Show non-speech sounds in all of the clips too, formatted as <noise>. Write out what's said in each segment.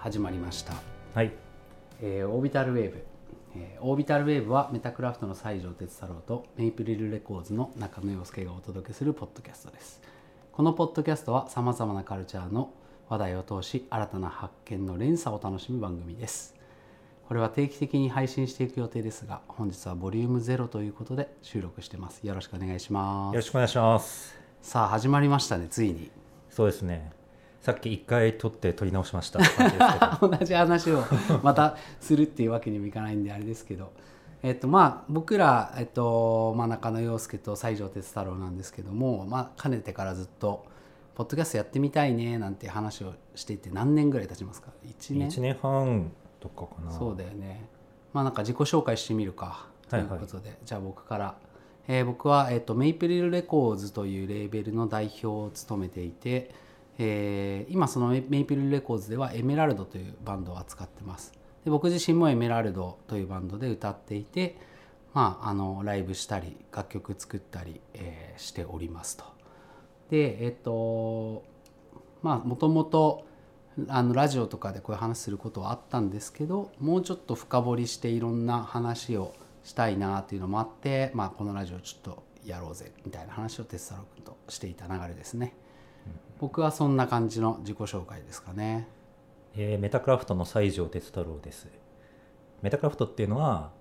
始まりました、はい。えーオービタルウェーブ、えーオービタルウェーブはメタクラフトの西条哲太郎とメイプリルレコーズの中野洋介がお届けするポッドキャストです。このポッドキャストはさまざまなカルチャーの話題を通し新たな発見の連鎖を楽しむ番組です。これは定期的に配信していく予定ですが本日はボリューム0ということで収録してます。よろしくお願いします。よろしくお願いします。さあ始まりましたねついに。そうですね。さっき一回撮って撮り直しました。<laughs> 同じ話をまたするっていうわけにもいかないんであれですけど、えっとまあ、僕ら、えっとまあ、中野洋介と西条哲太郎なんですけども、まあ、かねてからずっと「ポッドキャストやってみたいね」なんて話をしていて何年ぐらい経ちますか？1年？一年半とかかな。そうだよね。まあなんか自己紹介してみるかとはい。いうはいことで、じゃあ僕から、えー僕は、えっとメイプリルレコーズというレーベルの代表を務めていて、えー今そのメイプルレコーズではエメラルドというバンドを扱ってます。で僕自身もエメラルドというバンドで歌っていてまああのライブしたり楽曲作ったり、えーしておりますと。でえっとまあもともとあのラジオとかでこういう話することはあったんですけどもうちょっと深掘りしていろんな話をしたいなっていうのもあって、まあ、このラジオちょっとやろうぜみたいな話を哲太郎君としていた流れですね、僕はそんな感じの自己紹介ですかねえーメタクラフトの西条哲太郎です。メタクラフトっていうのは、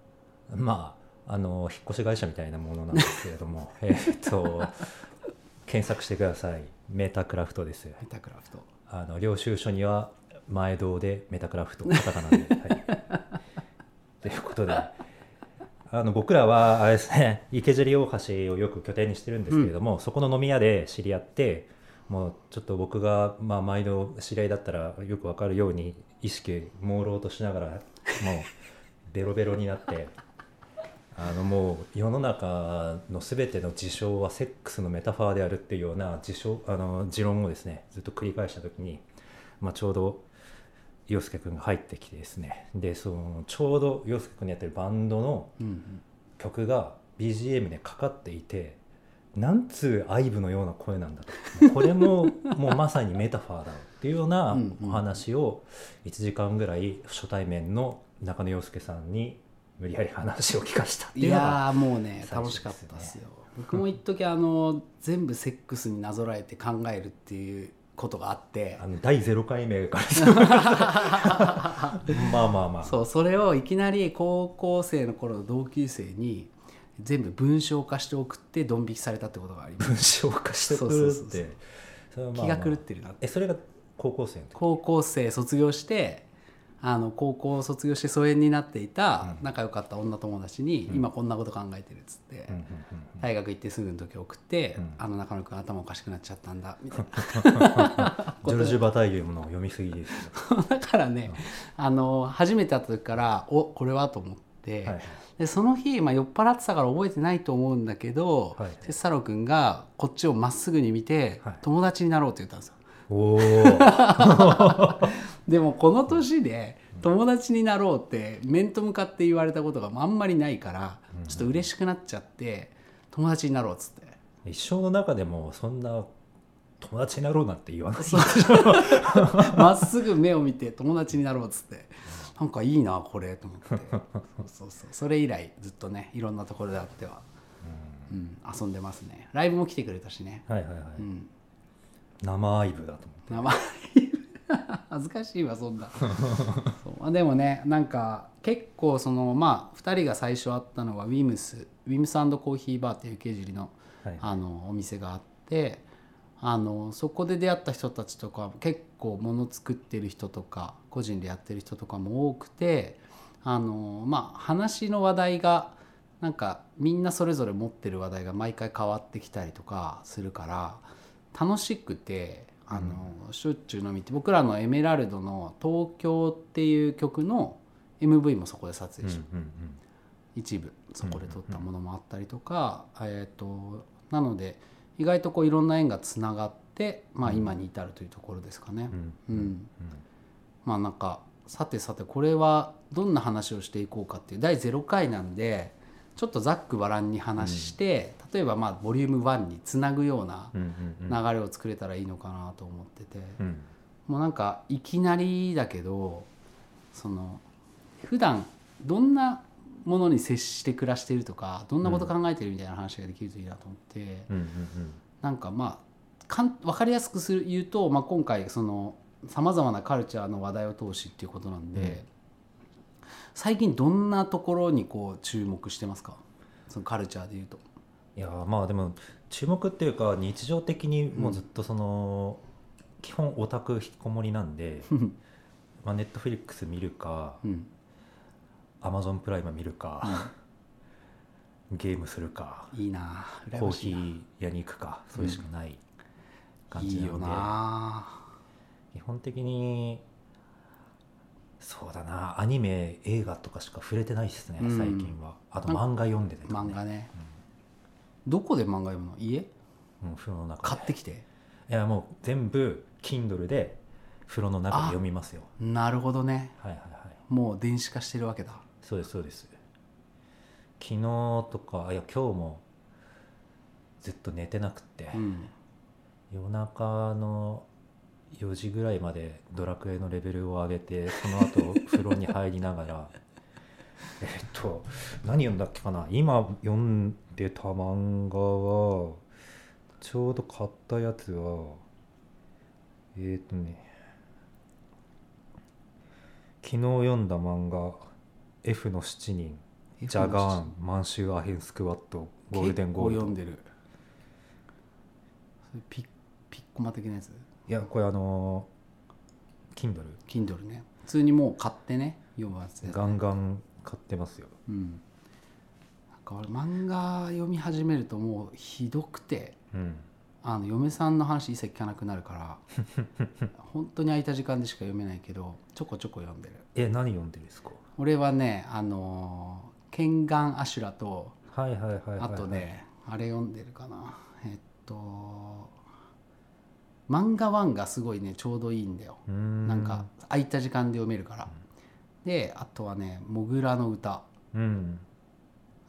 まあ、あの、引っ越し会社みたいなものなんですけれども、<laughs> えーっと、検索してください。メタクラフトです。メタクラフトあの領収書には前堂でメタクラフトカタカナで。はい、<laughs> ということであの僕らはあれですね池尻大橋をよく拠点にしてるんですけれども、そこの飲み屋で知り合ってもうちょっと僕が、まあ、毎度知り合いだったらよくわかるように意識朦朧としながらもう <laughs> ベロベロになって。あのもう世の中の全ての事象はセックスのメタファーであるっていうような事象あの持論をですねずっと繰り返した時に、まあ、ちょうど洋介君が入ってきてですねでそのちょうど洋介君のやってるバンドの曲が BGM でかかっていてなんつう愛撫のような声なんだと。<laughs> これももうまさにメタファーだっていうようなお話を1時間ぐらい初対面の中野洋介さんに無理やり話を聞かしたっていいうのがやーもうね楽しかったですよ。僕も一時あの全部セックスになぞらえて考えるっていうことがあって。あの第0回目から <laughs> まあまあまあ。そうそれをいきなり高校生の頃の同級生に全部文章化して送ってドン引きされたってことがあります。文章化してくるって。気がまあ狂ってるなって。えそれが高校生高校生卒業してあの高校を卒業して疎遠になっていたうん。仲良かった女友達に、うん。今こんなこと考えてるっつって、うんうんうん大学行ってすぐの時送って、うん。あの中野くん頭おかしくなっちゃったんだみたいな。<laughs> ジョルジュ・バタイユの読みすぎですよ。<laughs> だからね、あの初めて会った時からおこれはと思って、はい。でその日、まあ、酔っ払ってたから覚えてないと思うんだけど、はい。哲太郎君がこっちをまっすぐに見て、はい。友達になろうって言ったんですよ。おお <laughs> でもこの年で友達になろうって面と向かって言われたことがあんまりないからうんちょっと嬉しくなっちゃって友達になろうっつって。一生の中でもそんな友達になろうなんて言わない <laughs> まっすぐ目を見て友達になろうっつってなんかいいなこれと思って。<laughs> そうそう。そうそれ以来ずっとねいろんなところであっては、うん、遊んでますね。ライブも来てくれたしね、はいはいはい、うん、生愛撫だと思名前 <laughs> 恥ずかしいわそんな。そう。まあでもねなんか結構そのまあ2人が最初会ったのはウィムス。ウィムスコーヒーバーっていう池尻のって、はい、あのお店があってあのそこで出会った人たちとか結構物作ってる人とか個人でやってる人とかも多くてあのまあ話の話題がなんかみんなそれぞれ持ってる話題が毎回変わってきたりとかするから楽しくてあの、しょっちゅう飲みって僕らの「エメラルド」の「東京」っていう曲の MV もそこで撮影しうんうんうん。一部そこで撮ったものもあったりとか、えー、となので意外とこういろんな縁がつながって、まあ、うん。今に至るというところですかね。うん。うん。まあなんかさてさてこれはどんな話をしていこうかっていう第0回なんでちょっとざっくばらんに話して、例えばまあボリューム1につなぐようなうんうんうん。流れを作れたらいいのかなと思ってて、うん。もうなんかいきなりだけどその普段どんなものに接して暮らしてるとかどんなこと考えてるみたいな話ができるといいなと思って、うんうんなんかまあかん分かりやすくする言うと、まあ、今回そのさまざまなカルチャーの話題を通しっていうことなんで、うん。最近どんなところにこう注目してますか？そのカルチャーで言うと。いやーまあでも注目っていうか日常的にもうずっとその、基本オタク引きこもりなんで、まあ、ネットフリックス見るかうんアマゾンプライム見るか、ゲームするかいいな羨コーヒー屋に行くかそれしかない感じなので、な。基本的にそうだなアニメ映画とかしか触れてないですね、うん。最近は。あと漫画読んでて、漫画ね、どこで漫画読むの家？うん、風呂の中で。買ってきて？いやもう全部 Kindle で風呂の中で読みますよ。なるほどね。はいはいはい。もう電子化してるわけだそうですそうです。昨日とかいや今日もずっと寝てなくて、うん夜中の4時ぐらいまでドラクエのレベルを上げてその後 <laughs> 風呂に入りながらえっと何読んだっけかな。今読んでた漫画はちょうど買ったやつはえっ、とね昨日読んだ漫画 F の7人ジャガーン満州アヘンスクワットゴールデンゴールド。読んでる。ピッピッコマ的なやつ？いやこれあの Kindle Kindle ね。普通にもう買ってね読むやつでガンガン買ってますよ。うん。なんか俺漫画読み始めるともうひどくて。うんあの嫁さんの話一切聞かなくなるから <laughs> 本当に空いた時間でしか読めないけどちょこちょこ読んでる。え何読んでるんですか？俺はねあのーケンガンアシュラとはいはいはいあとねあれ読んでるかな。えっと漫画ワンがすごいねちょうどいいんだよ。なんか空いた時間で読めるから。であとはね「モグラの歌」うん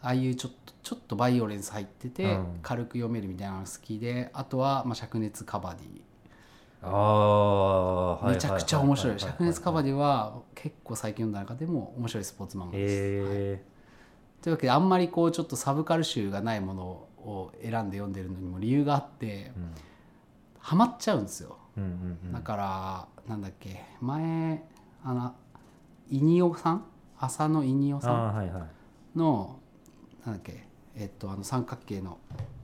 ああいうちょっとちょっとバイオレンス入っててうん。軽く読めるみたいなのが好きであとはまあ灼熱カバディ。あめちゃくちゃ面白い。ははは灼熱カバディは結構最近読んだ中でも面白いスポーツ漫画です、えというわけであんまりこうちょっとサブカル臭がないものを選んで読んでるのにも理由があってーうんハマっちゃうんですよ。うんうんうん。だからなんだっけ前あのいにおさん？浅野いにおさんあーはいはい。のなんだっけ？えっとあの三角形の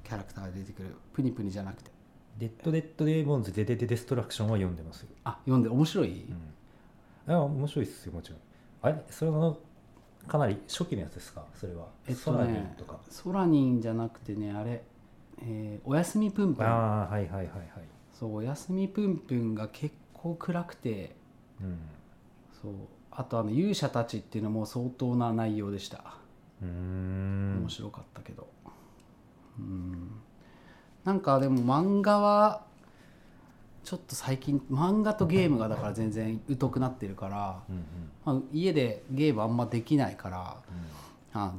キャラクターが出てくる。プニプニじゃなくて。デッド・デッド・デーモンズ・デデデ・デストラクションは読んでますよ、あ読んで面白い、うん、あ面白いっすよもちろん。あれそれのかなり初期のやつですか？それは。えっとソラニンねとか。ソラニンじゃなくてねあれ、えーおやすみぷんぷん。ああはいはいはいはい。そうおやすみぷんぷんが結構暗くて。うん。そう。あとあの勇者たちっていうのも相当な内容でした面白かったけど。うん。なんかでも漫画はちょっと最近漫画とゲームがだから全然疎くなってるから、うんうん。まあ、家でゲームあんまできないからあの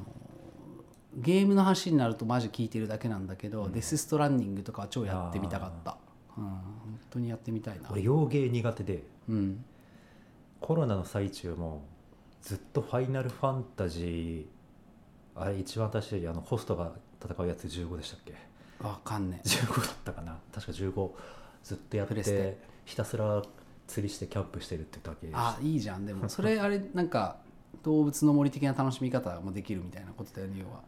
ゲームの話になるとマジ聞いてるだけなんだけど、デス・ストランディングとかは超やってみたかった、うん、本当にやってみたいな。俺洋芸苦手で。うん。コロナの最中もずっと「ファイナルファンタジー」あれ一番私あのホストが戦うやつ15でしたっけ？わかんねえ。15だったかな？確か15ずっとやってプレステ。ひたすら釣りしてキャンプしてるってだけでしたあいいじゃん。でもそれあれなんか動物の森的な楽しみ方もできるみたいなことだよね要は。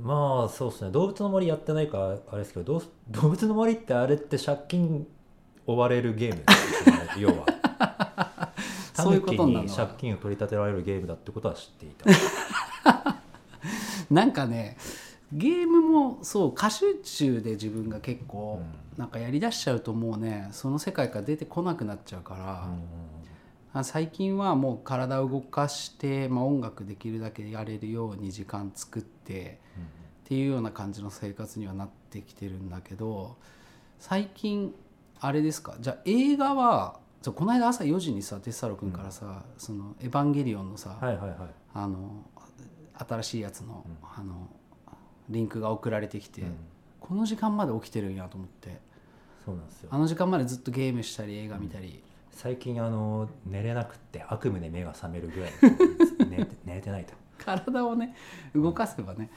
まあそうですね。動物の森やってないからあれですけどどう動物の森ってあれって借金追われるゲーム。ですよね要は。タそういうことになるのに借金を取り立てられるゲームだってことは知っていた <laughs> なんかねゲームもそう歌集中で自分が結構うなんかやりだしちゃうともうねその世界から出てこなくなっちゃうから、あ最近はもう体を動かして、まあ、音楽できるだけやれるように時間作ってっていうような感じの生活にはなってきてるんだけど最近あれですか？じゃあ映画はこの間朝4時にさテッサロ君からさ「そのエヴァンゲリオン」のさ、あの新しいやつの,、うん。あのリンクが送られてきて、うん。この時間まで起きてるんやと思って。そうなんですよ。あの時間までずっとゲームしたり映画見たり、最近あの寝れなくって悪夢で目が覚めるぐらい <laughs> 寝て寝れてないと。体をね動かせばね。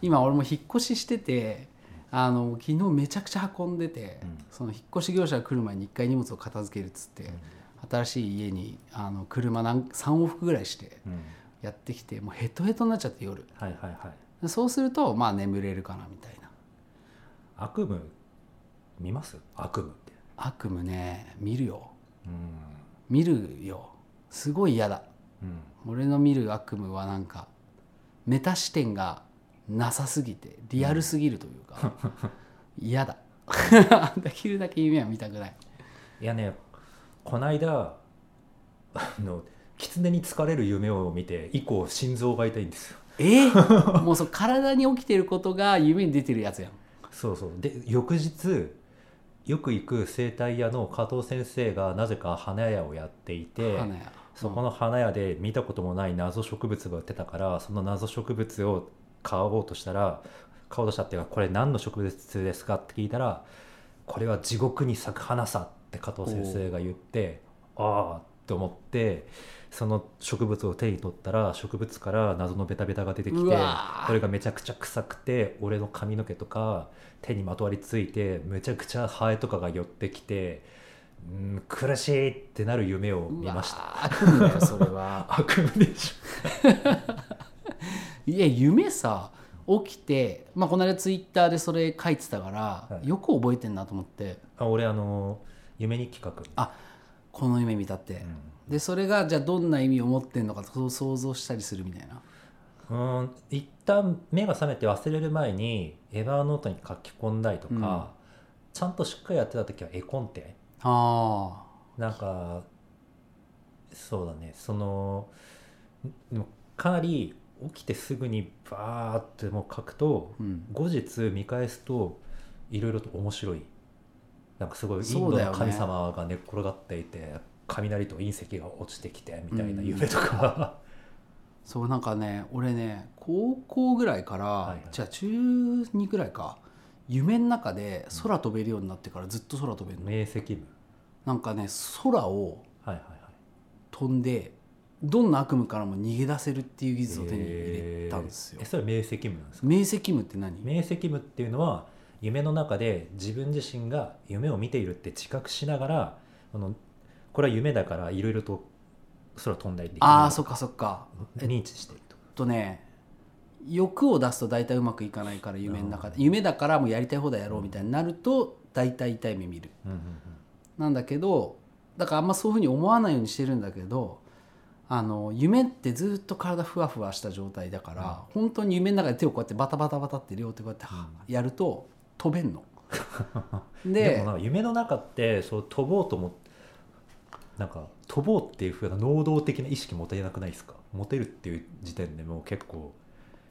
今俺も引っ越ししててあの昨日めちゃくちゃ運んでて、うん。その引っ越し業者が来る前に一回荷物を片付けるっつって、うん。新しい家にあの車何3往復ぐらいしてうんやってきてもうヘトヘトになっちゃって夜。はいはいはい。でそうするとまあ眠れるかなみたいな。悪夢見ます？悪夢って。悪夢ね見るよ。うん。見るよ。すごい嫌だ。うん。俺の見る悪夢はなんかメタ視点がなさすぎてリアルすぎるというか、嫌だ。<laughs> できるだけ夢は見たくない。いやねこないだあの狐に疲れる夢を見て以降心臓が痛いんですよ。えー？<laughs> もうそう体に起きてることが夢に出てるやつやん。そうそう。で翌日よく行く整体屋の加藤先生がなぜか花屋をやっていて花やそこの花屋で見たこともない謎植物が売ってたからその謎植物を買おうとしたら買おうとしたっていうかこれ何の植物ですかって聞いたらこれは地獄に咲く花さって加藤先生が言ってああって思ってその植物を手に取ったら植物から謎のベタベタが出てきうてわー。これがめちゃくちゃ臭くて俺の髪の毛とか手にまとわりついてめちゃくちゃハエとかが寄ってきてうん苦しいってなる夢を見ました。悪夢だよそれは。<laughs> 悪夢でし <laughs> いや夢さ起きて、まあ、この間ツイッターでそれ書いてたから、はい。よく覚えてんなと思って。ょあ俺あの夢日記書くあこの夢見たって、うんでそれがじゃあどんな意味を持ってんのかそう想像したりするみたいな。うん一旦目が覚めて忘れる前にエヴァーノートに書き込んだりとか、うん。ちゃんとしっかりやってた時は絵コンテ。あなんかそうだね。そのかなり起きてすぐにバーってもう書くとあうん。後日見返すといろいろと面白い。なんかすごいインドの神様が寝っ転がっていて、雷と隕石が落ちてきてみたいな夢とか、そうなんかね俺ね高校ぐらいから、はいはい。じゃあ中2ぐらいか夢の中で空飛べるようになってからずっと空飛べるの、明晰夢なんかね空をはいはいはい。飛んでどんな悪夢からも逃げ出せるっていう技術を手に入れたんですよ。えー。え。それは明晰夢なんですか？明晰夢って何？明晰夢っていうのは夢の中で自分自身が夢を見ているって自覚しながらあのこれは夢だからいろいろと空飛んだりできるああそっかそっか。認知していると。とね欲を出すと大体うまくいかないから夢の中で。夢だからもうやりたい放題やろうみたいになると大体痛い目見る。うんうんなんだけどだからあんまそういうふうに思わないようにしてるんだけどあの夢ってずっと体ふわふわした状態だから、本当に夢の中で手をこうやってバタバタバタって両手こうやってはやると飛べんの。う <laughs> んででも夢の中ってそう飛ぼうと思ってなんか飛ぼうっていうふうな能動的な意識持てなくないですか？持てるっていう時点でもう結構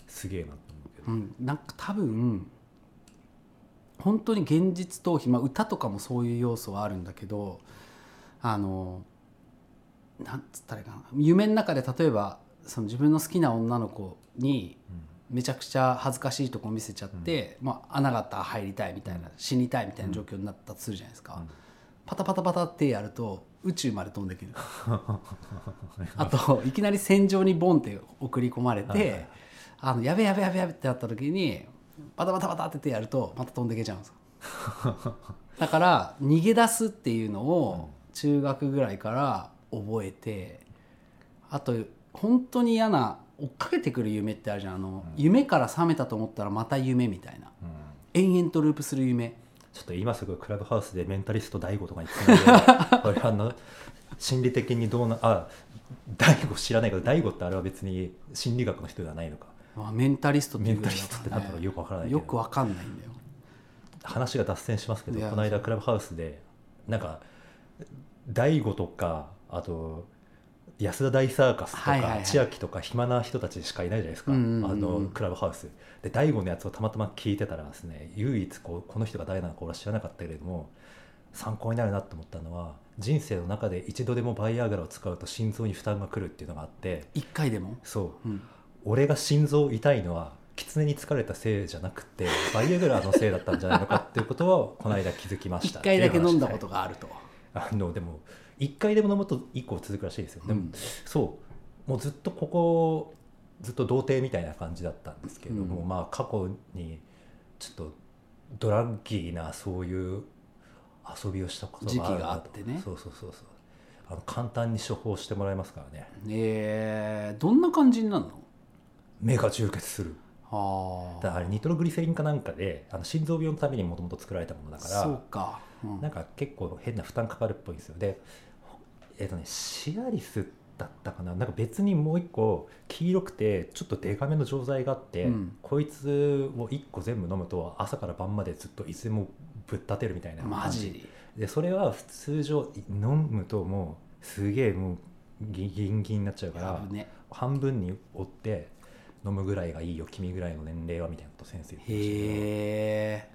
すげえなと思うけど。うん、なんか多分本当に現実逃避、まあ、歌とかもそういう要素はあるんだけどあのなんつったらいいかな。夢の中で例えばその自分の好きな女の子にめちゃくちゃ恥ずかしいとこ見せちゃって、まあ、穴があったら入りたいみたいな、死にたいみたいな状況になったとするじゃないですか、うん。パタパタパタってやると宇宙まで飛んでくる。<laughs> あといきなり戦場にボンって送り込まれて、あのやべやべやべやべってなった時にバタバタバタって手やるとまた飛んでいけちゃうんですよ。<laughs> だから逃げ出すっていうのを中学ぐらいから覚えてあと本当に嫌な追っかけてくる夢ってあるじゃん。あの、夢から覚めたと思ったらまた夢みたいな。うん。延々とループする夢ちょっと今すぐクラブハウスでメンタリスト DAIGO とかにつないで俺あの心理的にどうなあ DAIGO 知らないけど DAIGO ってあれは別に心理学の人ではないのか。まあ、メンタリストっていうぐらいだメンタリストってなんだろうよくわからないよくわかんないんだよ。話が脱線しますけどこの間クラブハウスでなんか大悟とかあと安田大サーカスとか、はいはいはい。千秋とか暇な人たちしかいないじゃないですか、うんうんうんうん。あのクラブハウス。で大悟のやつをたまたま聞いてたらですね唯一こうこの人が誰なのか俺は知らなかったけれども参考になるなと思ったのは人生の中で一度でもバイアグラを使うと心臓に負担がくるっていうのがあって一回でも、そう。うん、俺が心臓痛いのは狐に疲れたせいじゃなくてバイアグラのせいだったんじゃないのかっていうことをこの間気づきまし <laughs> 一た回だけ飲んだことがあると。ああのでも1回でも飲むと1個続くらしいですよ、でもうん。そう。もうずっとここずっと童貞みたいな感じだったんですけれども、うん。まあ過去にちょっとドラッギーなそういう遊びをしたことがある時期があなとってね。そうそうそうそう。あの簡単に処方してもらえますからね。えー、どんな感じになるの？目が充血する。あだからあれニトログリセリンかなんかであの心臓病のためにもともと作られたものだからそうか、うん。なんか結構変な負担かかるっぽいんですよ。でえっ、とねシアリスだったかな。なんか別にもう一個黄色くてちょっとデカめの錠剤があって、うん。こいつを1個全部飲むと朝から晩までずっといつでもぶっ立てるみたいなマ感じ。ジ？でそれは普通上飲むともうすげえもうギギンギンになっちゃうから危ね。半分に折って飲むぐらいがいいよ君ぐらいの年齢はみたいなこと先生言ってましたけど。へえ。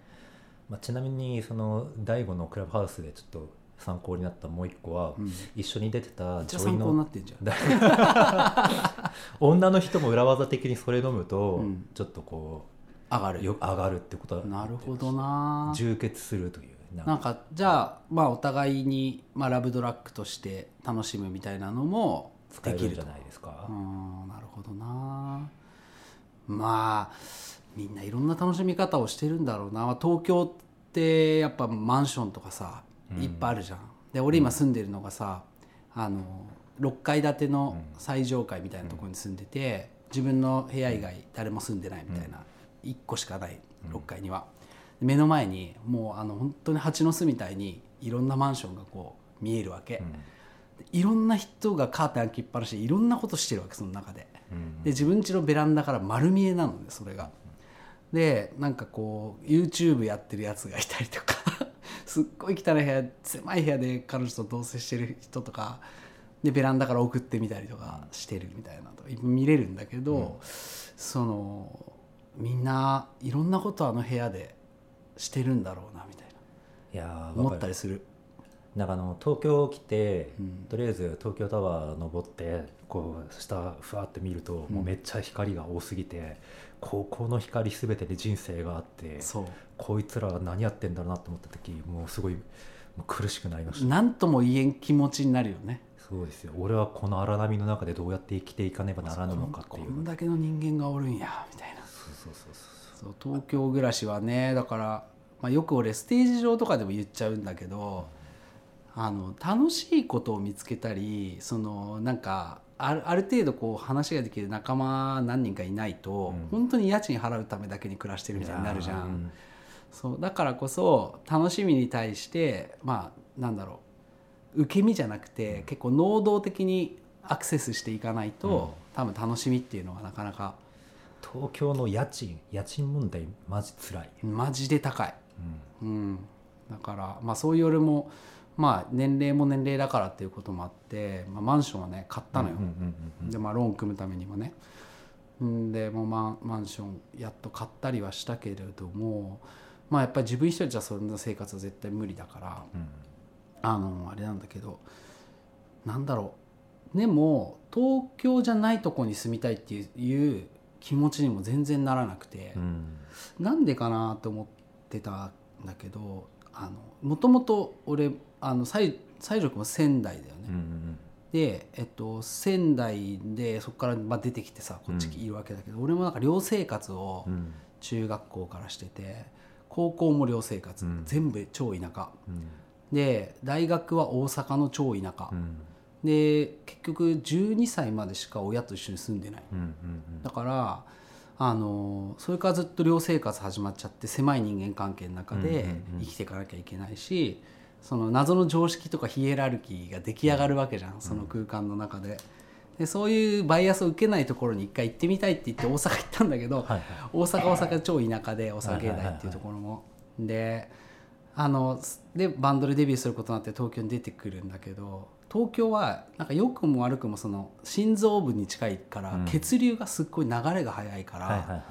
まあ、ちなみにその大悟のクラブハウスでちょっと参考になったもう一個は、うん。一緒に出てた女医の <laughs> 女の人も裏技的にそれ飲むと、うん。ちょっとこ上がる。うよ上がるってことだなるほどな。充血するというなんか。じゃあまあお互いに、まあ、ラブドラッグとして楽しむみたいなのも使えできるじゃないですか。う、んなるほどな。まあみんないろんな楽しみ方をしてるんだろうな。東京ってやっぱマンションとかさうんいっぱいあるじゃん、で俺今住んでるのがさあの6階建ての最上階みたいなところに住んでて、自分の部屋以外誰も住んでないみたいな、1個しかない6階には、目の前にもうあの本当に蜂の巣みたいにいろんなマンションがこう見えるわけ、うん。いろんな人がカーテン開きっぱなしでいろんなことしてるわけその中で。うん。で自分家のベランダから丸見えなのねそれが。でなんかこう YouTube やってるやつがいたりとかすっごい汚い部屋狭い部屋で彼女と同棲してる人とかでベランダから送ってみたりとかしてるみたいなのとか見れるんだけど、そのみんないろんなことあの部屋でしてるんだろうなみたいいやーな思ったりするなんかあの東京来て、うん。とりあえず東京タワー登ってこう下ふわって見ると、もうめっちゃ光が多すぎてここの光全てで人生があってそう。こいつらは何やってんだろうなと思った時もうすごいもう苦しくなりました。何とも言えん気持ちになるよね。そうですよ。俺はこの荒波の中でどうやって生きていかねばならぬのかってこいう。んだけの人間がおるんやみたいな。そうそうそうそう。そう東京暮らしはねだから、まあ、よく俺ステージ上とかでも言っちゃうんだけどあの楽しいことを見つけたりそのなんかあるある程度こう話ができる仲間何人かいないと、うん。本当に家賃払うためだけに暮らしてるみたいになるじゃん。うんそうだからこそ楽しみに対してまあなんだろう受け身じゃなくて結構能動的にアクセスしていかないと、多分楽しみっていうのはなかなか東京の家賃家賃問題マジつらい、マジで高い。うん。うん、だから、まあ、そういう俺も、まあ、年齢も年齢だからっていうこともあって、まあ、マンションはね買ったのよ、で、まあ、ローン組むためにもね。んでもうマンマンションやっと買ったりはしたけれども、まあ、やっぱり自分一人じゃそんな生活は絶対無理だからうん。あのあれなんだけどなんだろう。でも東京じゃないとこに住みたいっていういう気持ちにも全然ならなくて。うん。なんでかなと思ってたんだけどもともと俺あの西西条君も仙台だよね、うんうんで、えっと、仙台でそこからまあ出てきてさこっちいるわけだけど、俺もなんか寮生活をうん。中学校からしてて高校も寮生活、うん。全部超田舎。うん。で大学は大阪の超田舎、うん。で結局12歳までしか親と一緒に住んでない。うんうんだからあのそれからずっと寮生活始まっちゃって狭い人間関係の中でうんうんうん。生きていかなきゃいけないし、その謎の常識とかヒエラルキーが出来上がるわけじゃん、その空間の中で。でそういうバイアスを受けないところに一回行ってみたいって言って大阪行ったんだけど、はいはい。大阪大阪超田舎で大阪芸大っていうところも、であのでバンドでデビューすることになって東京に出てくるんだけど東京はなんか良くも悪くもその心臓部に近いから、うん。血流がすっごい流れが速いから、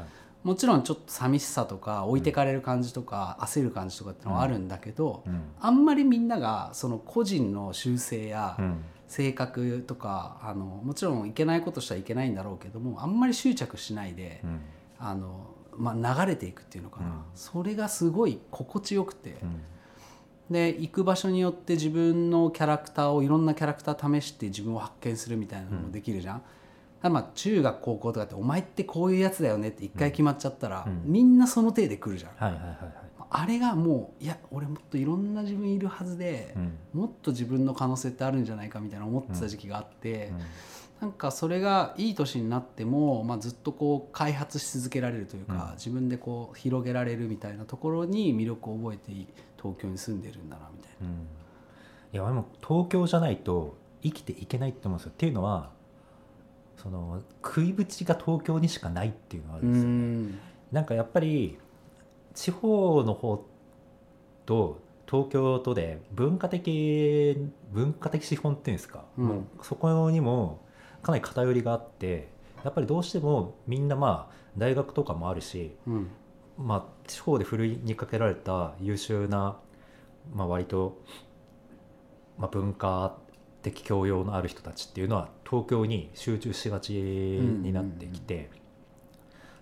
もちろんちょっと寂しさとか置いてかれる感じとか、焦る感じとかってのはあるんだけど、うん。あんまりみんながその個人の修正や、うん。性格とかあのもちろんいけないことしたらいけないんだろうけどもあんまり執着しないで、うん。あのまあ、流れていくっていうのかな、うん。それがすごい心地よくて、うん。で行く場所によって自分のキャラクターをいろんなキャラクター試して自分を発見するみたいなのもできるじゃん、まあ中学高校とかってお前ってこういうやつだよねって一回決まっちゃったら、うん。みんなその手で来るじゃん、はいはいはいはい。あれがもういや俺もっといろんな自分いるはずで、うん。もっと自分の可能性ってあるんじゃないかみたいな思ってた時期があって、うん。なんかそれがいい年になっても、まあ、ずっとこう開発し続けられるというか、うん。自分でこう広げられるみたいなところに魅力を覚えて東京に住んでるんだなみたいな。うん。いやでも東京じゃないと生きていけないと思うんですよ。っていうのはその食いぶちが東京にしかないっていうのがあるんですよ、ん。なんかやっぱり地方の方と東京とで文化的文化的資本っていうんですか、うん。そこにもかなり偏りがあってやっぱりどうしてもみんなまあ大学とかもあるし、うん。まあ、地方でふるいにかけられた優秀な、まあ、割と、まあ、文化的教養のある人たちっていうのは東京に集中しがちになってきて、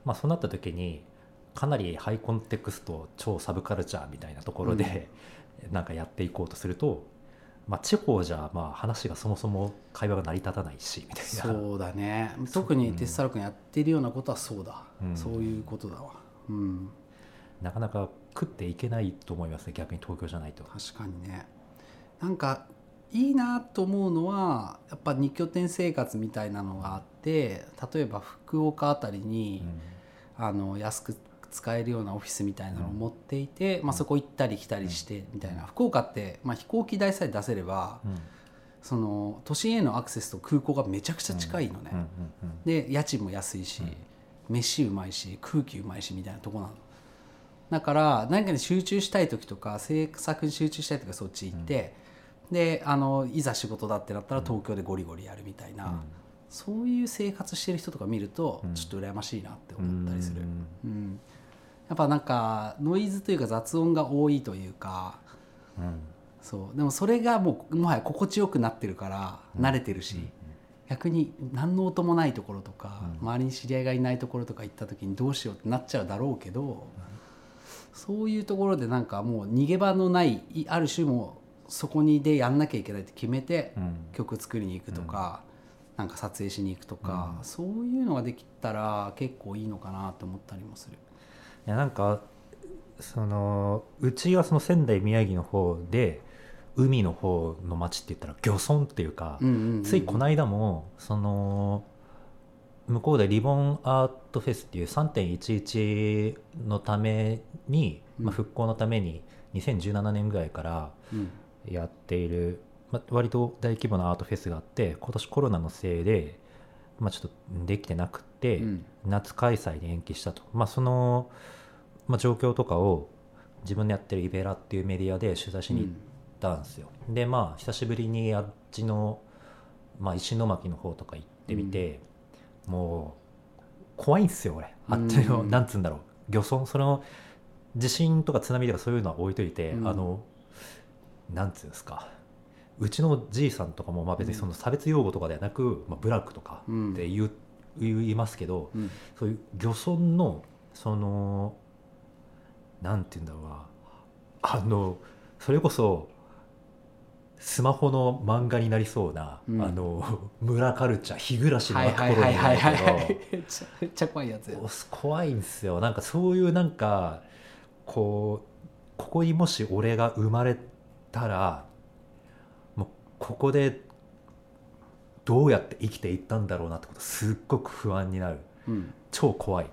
まあ、そうなった時にかなりハイコンテクスト超サブカルチャーみたいなところで、なんかやっていこうとすると、まあ、地方じゃまあ話がそもそも会話が成り立たないしみたいな。そうだね。特にテッサロ君やってるようなことはそうだ、うん。そういうことだわ。うん。なかなか食っていけないと思いますね逆に東京じゃないと。確かにね。なんかいいなと思うのはやっぱ二拠点生活みたいなのがあって例えば福岡あたりに、あの安く使えるようなオフィスみたいなのを持っていて、まあ、そこ行ったり来たりしてみたいな、福岡って、まあ、飛行機代さえ出せればうん。その都心へのアクセスと空港がめちゃくちゃ近いのね、うんうんうんで家賃も安いし、うん。飯うまいし空気うまいしみたいなとこなの。だから何かに集中したい時とか制作に集中したい時はそっち行って、であのいざ仕事だってなったら東京でゴリゴリやるみたいな、そういう生活してる人とか見るとうん。ちょっと羨ましいなってうん思ったりする、うん。うん。やっぱなんかノイズというか雑音が多いというかうん。そう。でもそれがもうもはや心地よくなってるから慣れてるし、逆に何の音もないところとか、うん。周りに知り合いがいないところとか行った時にどうしようってなっちゃうだろうけど、そういうところでなんかもう逃げ場のないいある種もうそこにでやんなきゃいけないって決めてうん。曲作りに行くとか、なんか撮影しに行くとか、うん。そういうのができたら結構いいのかなと思ったりもする。いやなんかそのうちはその仙台宮城の方で海の方の町って言ったら漁村っていうか、うんうんうんうん。ついこの間もその向こうでリボンアートフェスっていう3.11のために、うん。まあ、復興のために2017年ぐらいからうんやっている、まあ、割と大規模なアートフェスがあって今年コロナのせいで、まあ、ちょっとできてなくて、うん。夏開催に延期したと、まあ、その、まあ、状況とかを自分でやってるイベラっていうメディアで取材しに行ったんですよ、でまあ久しぶりにあっちの、まあ、石巻の方とか行ってみて、もう怖いんですよ俺。あっちの、うん。なんつうんだろう。漁村。その地震とか津波とかそういうのは置いといて、うん。あのなんつうんですかうちのじいさんとかもまあ別にその差別用語とかではなく、まあ、ブラックとかうんって言う、言いますけどうん。そういう漁村のそのなんて言うんだろうなあのそれこそスマホの漫画になりそうな、うん。あの村カルチャー日暮らしのはいところにはいはいはいはいはい。なるめっちゃ怖いやつ怖いんですよ。なんかそういうなんかこうここにもし俺が生まれたらもうここでどうやって生きていったんだろうなってことすっごく不安になる。うん。超怖い。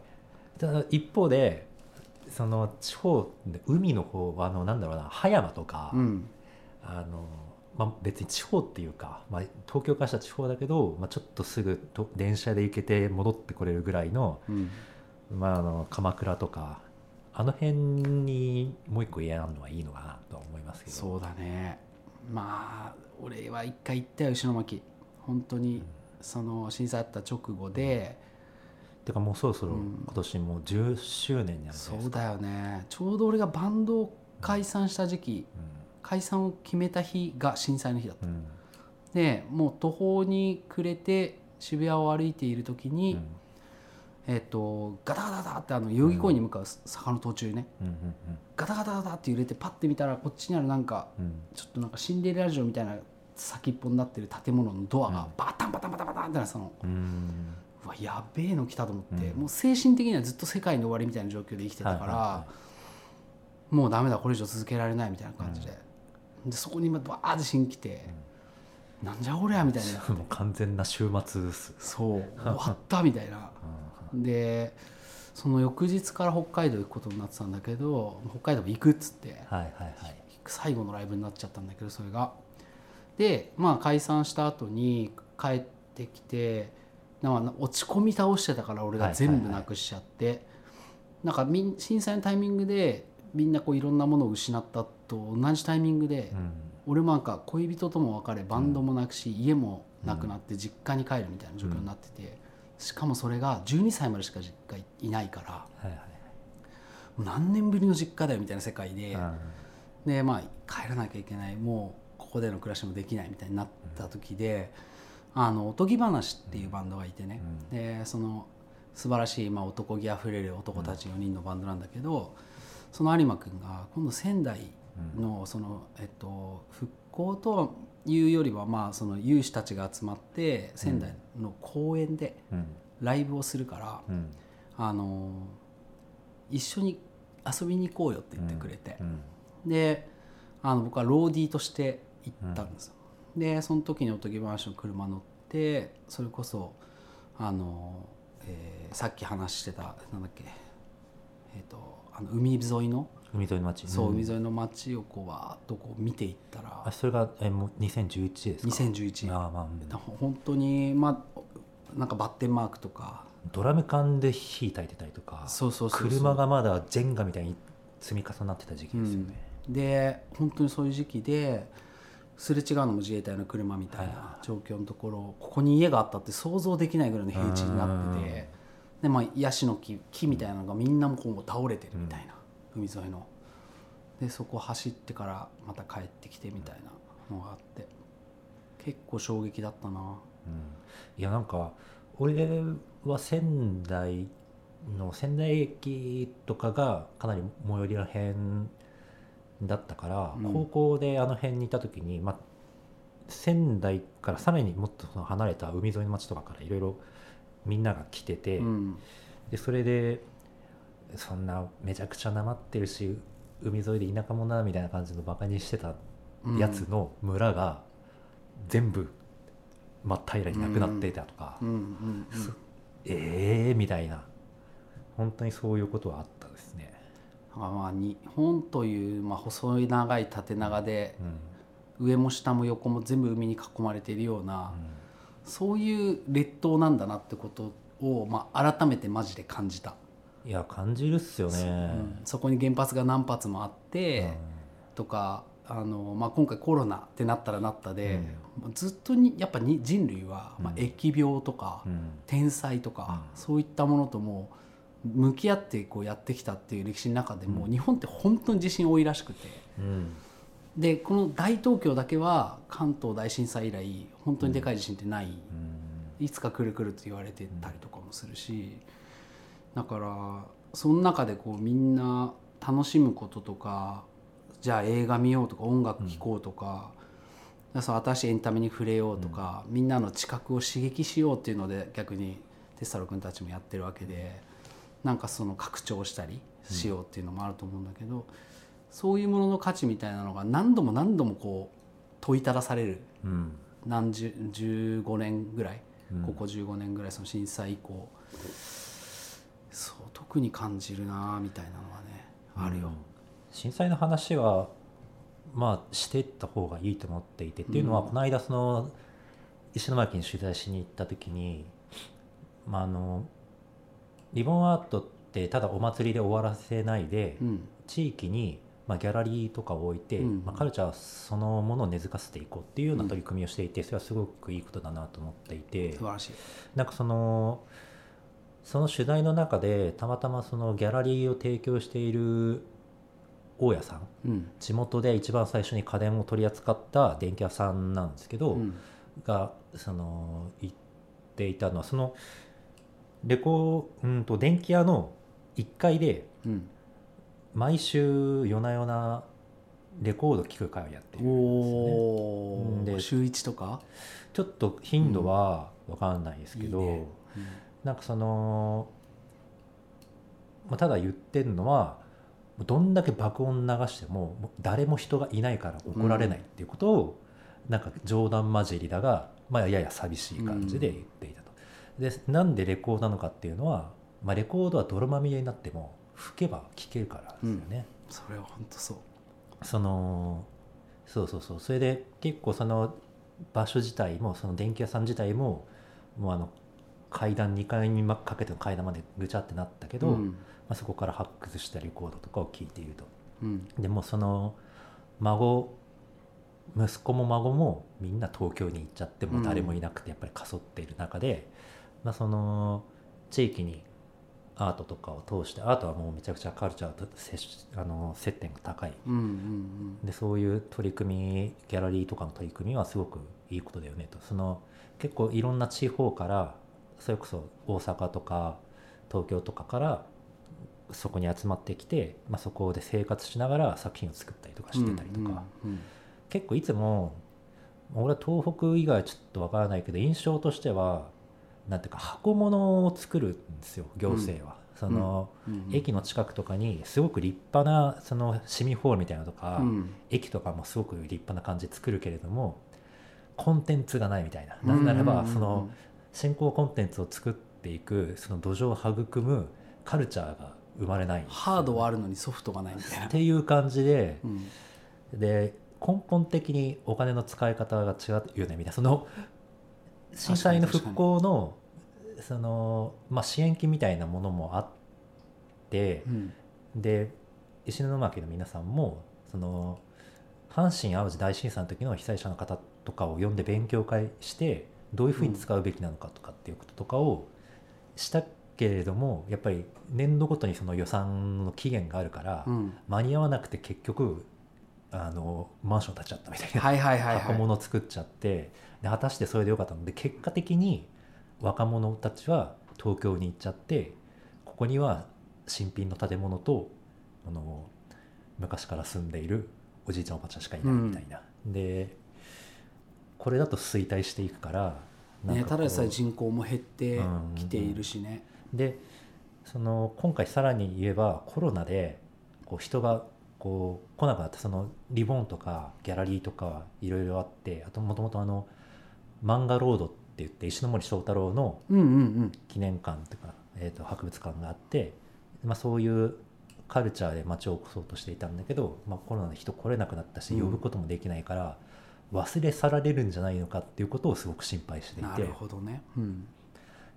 ただ一方でその地方で海の方あのなんだろうな葉山とか、うん。あのまあ、別に地方っていうか、まあ、東京からしたら地方だけど、まあ、ちょっとすぐと電車で行けて戻ってこれるぐらいの,、うん。まあ、あの鎌倉とかあの辺にもう一個家あるのはいいのかなとは思いますけど。そうだね。まあ俺は一回行ったよ石巻。本当にその震災あった直後で、てかもうそろそろうん。今年もう10周年になるじゃないですか、そうだよね。ちょうど俺がバンドを解散した時期解散を決めた日が震災の日だった。うん。うんでもう途方に暮れて渋谷を歩いている時に、えっとガタガタガタってあの代々木公園に向かう坂の途中ね、うん。うんガタガタガタって揺れてパッて見たらこっちにあるなんかうん。ちょっとなんかシンデレラ城みたいな先っぽになってる建物のドアがうん。バタンバタンバタンバタンってなってたの、うん。うわやべえの来たと思って、うん。もう精神的にはずっと世界の終わりみたいな状況で生きてたから、はいはいはもうダメだこれ以上続けられないみたいな感じで、でそこに今バーって芯来て、なんじゃこりゃみたいにな <laughs> 完全な週末です。そう。終わったみたいなでその翌日から北海道行くことになってたんだけど北海道も行くっつってはいはいはい。最後のライブになっちゃったんだけどそれが。でまあ解散した後に帰ってきてなんか落ち込み倒してたから俺が全部なくしちゃって、なんかみん震災のタイミングでみんなこういろんなものを失ったと同じタイミングで、うん。俺もなんか恋人とも別れバンドもなくし、家もなくなって実家に帰るみたいな状況になってて、しかもそれが12歳までしか実家いないからはいはいもう何年ぶりの実家だよみたいな世界で。はいでまあ帰らなきゃいけないもうここでの暮らしもできないみたいになった時で、あのおとぎ話っていうバンドがいてね、でその素晴らしい、まあ、男気あふれる男たち4人のバンドなんだけど、その有馬君が今度仙台のその、えっと、復興というよりはまあその有志たちが集まって仙台の公園でうん。ライブをするから、うん。あの一緒に遊びに行こうよって言ってくれて。うん。であの僕はローディーとして行ったんですよ、でその時におとぎ話の車乗ってそれこそあの、えーさっき話してたなんだっけえっ、とあの海沿いの、海沿いの町そううん。海沿いの街をこうわーっとこう見ていったら。あそれがえもう2011ですか？2011ああまあ本当にまあなんかバッテンマークとか。ドラム缶で火焚いてたりとかそうそうそう車がまだジェンガみたいに積み重なってた時期ですよね、で本当にそういう時期ですれ違うのも自衛隊の車みたいな状況のところここに家があったって想像できないぐらいの平地になってて。でまあヤシの木木みたいなのがみんなもこう倒れてるみたいな、海沿いの。でそこ走ってからまた帰ってきてみたいなのがあって。結構衝撃だったな。うん。いやなんか俺は仙台の仙台駅とかがかなり最寄りらへんだったから、うん。高校であの辺にいた時に、まあ、仙台からさらにもっとその離れた海沿いの町とかからいろいろみんなが来てて、うん。でそれでそんなめちゃくちゃなまってるし海沿いで田舎者だみたいな感じのバカにしてたやつの村が全部真っ平らになくなってたとか、うんうんうん。ええー、みたいな。本当にそういうことはあったですね。あまあ日本という、まあ、細い長い縦長でうん。上も下も横も全部海に囲まれているような、そういう列島なんだなってことを、まあ、改めてマジで感じた、いや感じるっすよね。う。ん。そこに原発が何発もあって、とかあの、まあ、今回コロナってなったらなったで、ずっとにやっぱに人類は、まあ、うん疫病とか、うん。天災とか、そういったものとも向き合ってこうやってきたっていう歴史の中でも、うん。日本って本当に地震多いらしくて。うん。でこの大東京だけは関東大震災以来本当にでかい地震ってない、うん。いつか来る来ると言われてたりとかもするしだからその中でこうみんな楽しむこととかじゃあ映画見ようとか音楽聴こうとか、そう新しいエンタメに触れようとか、みんなの知覚を刺激しようっていうので逆にテッサロ君たちもやってるわけでなんかその拡張したりしようっていうのもあると思うんだけど、そういうものの価値みたいなのが何度も何度もこう問いただされる。うん。何十15年ぐらい、うん。ここ15年ぐらいその震災以降そう特に感じるなみたいなのはねあるよ。震災の話はまあしていった方がいいと思っていてっていうのは、うん。この間その石巻に取材しに行った時に、まあ、あのリボンアートってただお祭りで終わらせないで、うん。地域に、まあ、ギャラリーとかを置いて、うん。まあ、カルチャーそのものを根付かせていこうっていうような取り組みをしていて、それはすごくいいことだなと思っていて。素晴らしい。なんかそのその取材の中でたまたまそのギャラリーを提供している大家さんうん。地元で一番最初に家電を取り扱った電気屋さんなんですけど、うん。がその言っていたのはそのレコうんと電気屋の1階でうん。毎週夜な夜なレコード聴く会をやっているんですよね。週一とか？ちょっと頻度は分かんないですけど、いいねなんかその、まあ、ただ言ってるのはどんだけ爆音流しても誰も人がいないから怒られないっていうことを、なんか冗談交じりだが、まあ、やや寂しい感じで言っていたと。でなんでレコードなのかっていうのは、まあ、レコードは泥まみれになっても吹けば聴けるからですよね。それは本当そうそのそうそうそうそれで結構その場所自体もその電気屋さん自体ももうあの階段2階にかけての階段までぐちゃってなったけど、まん。あ、そこから発掘したレコードとかを聴いていると。うん。でもその孫息子も孫もみんな東京に行っちゃってもう誰もいなくてやっぱりかそっている中で、まあ、その地域にアートとかを通してアートはもうめちゃくちゃカルチャーとあの接点が高い。でそういう取り組みギャラリーとかの取り組みはすごくいいことだよねと。その結構いろんな地方からそれこそ大阪とか東京とかからそこに集まってきて、まあ、そこで生活しながら作品を作ったりとかうんしてたりとか、うん結構いつも俺は東北以外はちょっとわからないけど印象としてはなんていうか箱物を作るんですよ行政は。そのうんうん駅の近くとかにすごく立派なその市民ホールみたいなのとか、うん。駅とかもすごく立派な感じで作るけれどもコンテンツがないみたいな。なぜならばその新興コンテンツを作っていくその土壌を育むカルチャーが生まれないんですよ。ハードはあるのにソフトがないみたいな。っていう感じでうん。で根本的にお金の使い方が違うよねみたいな。その震災の復興のその、まあ、支援金みたいなものもあってうん。で石巻の皆さんもその阪神・淡路大震災の時の被災者の方とかを呼んで勉強会してどういうふうに使うべきなのかとかっていうこととかをしたけれどもやっぱり年度ごとにその予算の期限があるから、うん。間に合わなくて結局あのマンション建っちゃったみたいな、はいはいはい箱はい。物作っちゃってで果たしてそれでよかったの？で結果的に若者たちは東京に行っちゃってここには新品の建物とあの昔から住んでいるおじいちゃんおばちゃんしかいないみたいな、でこれだと衰退していくからね、ただでさえ人口も減ってきているしね、でその今回さらに言えばコロナでこう人がこう来なくなった。そのリボンとかギャラリーとかいろいろあってあともともとあの漫画ロードって言って石ノ森章太郎のうん、うんうん。記念館とか、えー、と博物館があって、まあ、そういうカルチャーで街を起こそうとしていたんだけど、まあ、コロナで人来れなくなったしうん。呼ぶこともできないから、忘れ去られるんじゃないのかっていうことをすごく心配していて。なるほどね、うん、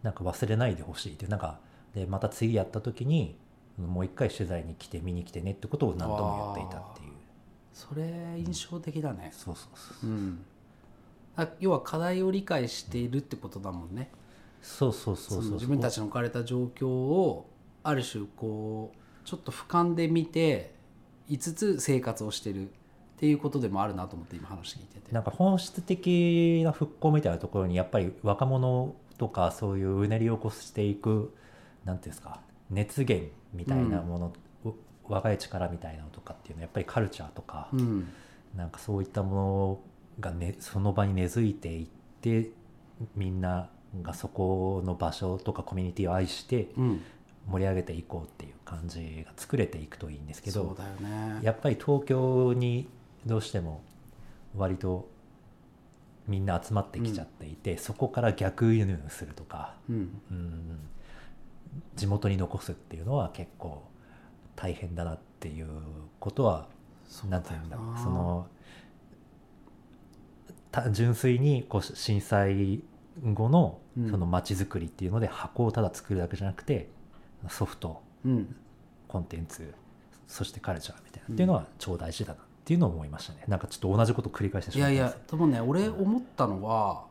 なんか忘れないでほしいっていうなんかでまた次やった時にもう一回取材に来て見に来てねってことを何度も言っていたっていう。それ印象的だね、そうそうそうう。ん、あ要は課題を理解しているってことだもんね。そうそうそうそう。その自分たちの置かれた状況をある種こうちょっと俯瞰で見ていつつ生活をしてるっていうことでもあるなと思って今話聞いてて。なんか本質的な復興みたいなところにやっぱり若者とかそういううねりを起こしていくなんていうんですか熱源みたいなもの、う若い力みたいなのとかっていうのはやっぱりカルチャーとか、うん。なんかそういったものが、ね、その場に根付いていってみんながそこの場所とかコミュニティを愛してうん。盛り上げていこうっていう感じが作れていくといいんですけどそうだよね。やっぱり東京にどうしても割とみんな集まってきちゃっていて、そこから逆輸入するとか、うん。うん、地元に残すっていうのは結構大変だなっていうことはそうだよな。んていうんだろう。なそのた純粋にこう震災後のうん。その街づくりっていうので箱をただ作るだけじゃなくてソフトうん。コンテンツそしてカルチャーみたいなっていうのは超大事だなっていうのを思いましたね。なんかちょっと同じこと繰り返してしいやいまったんです。やでもね俺思ったのは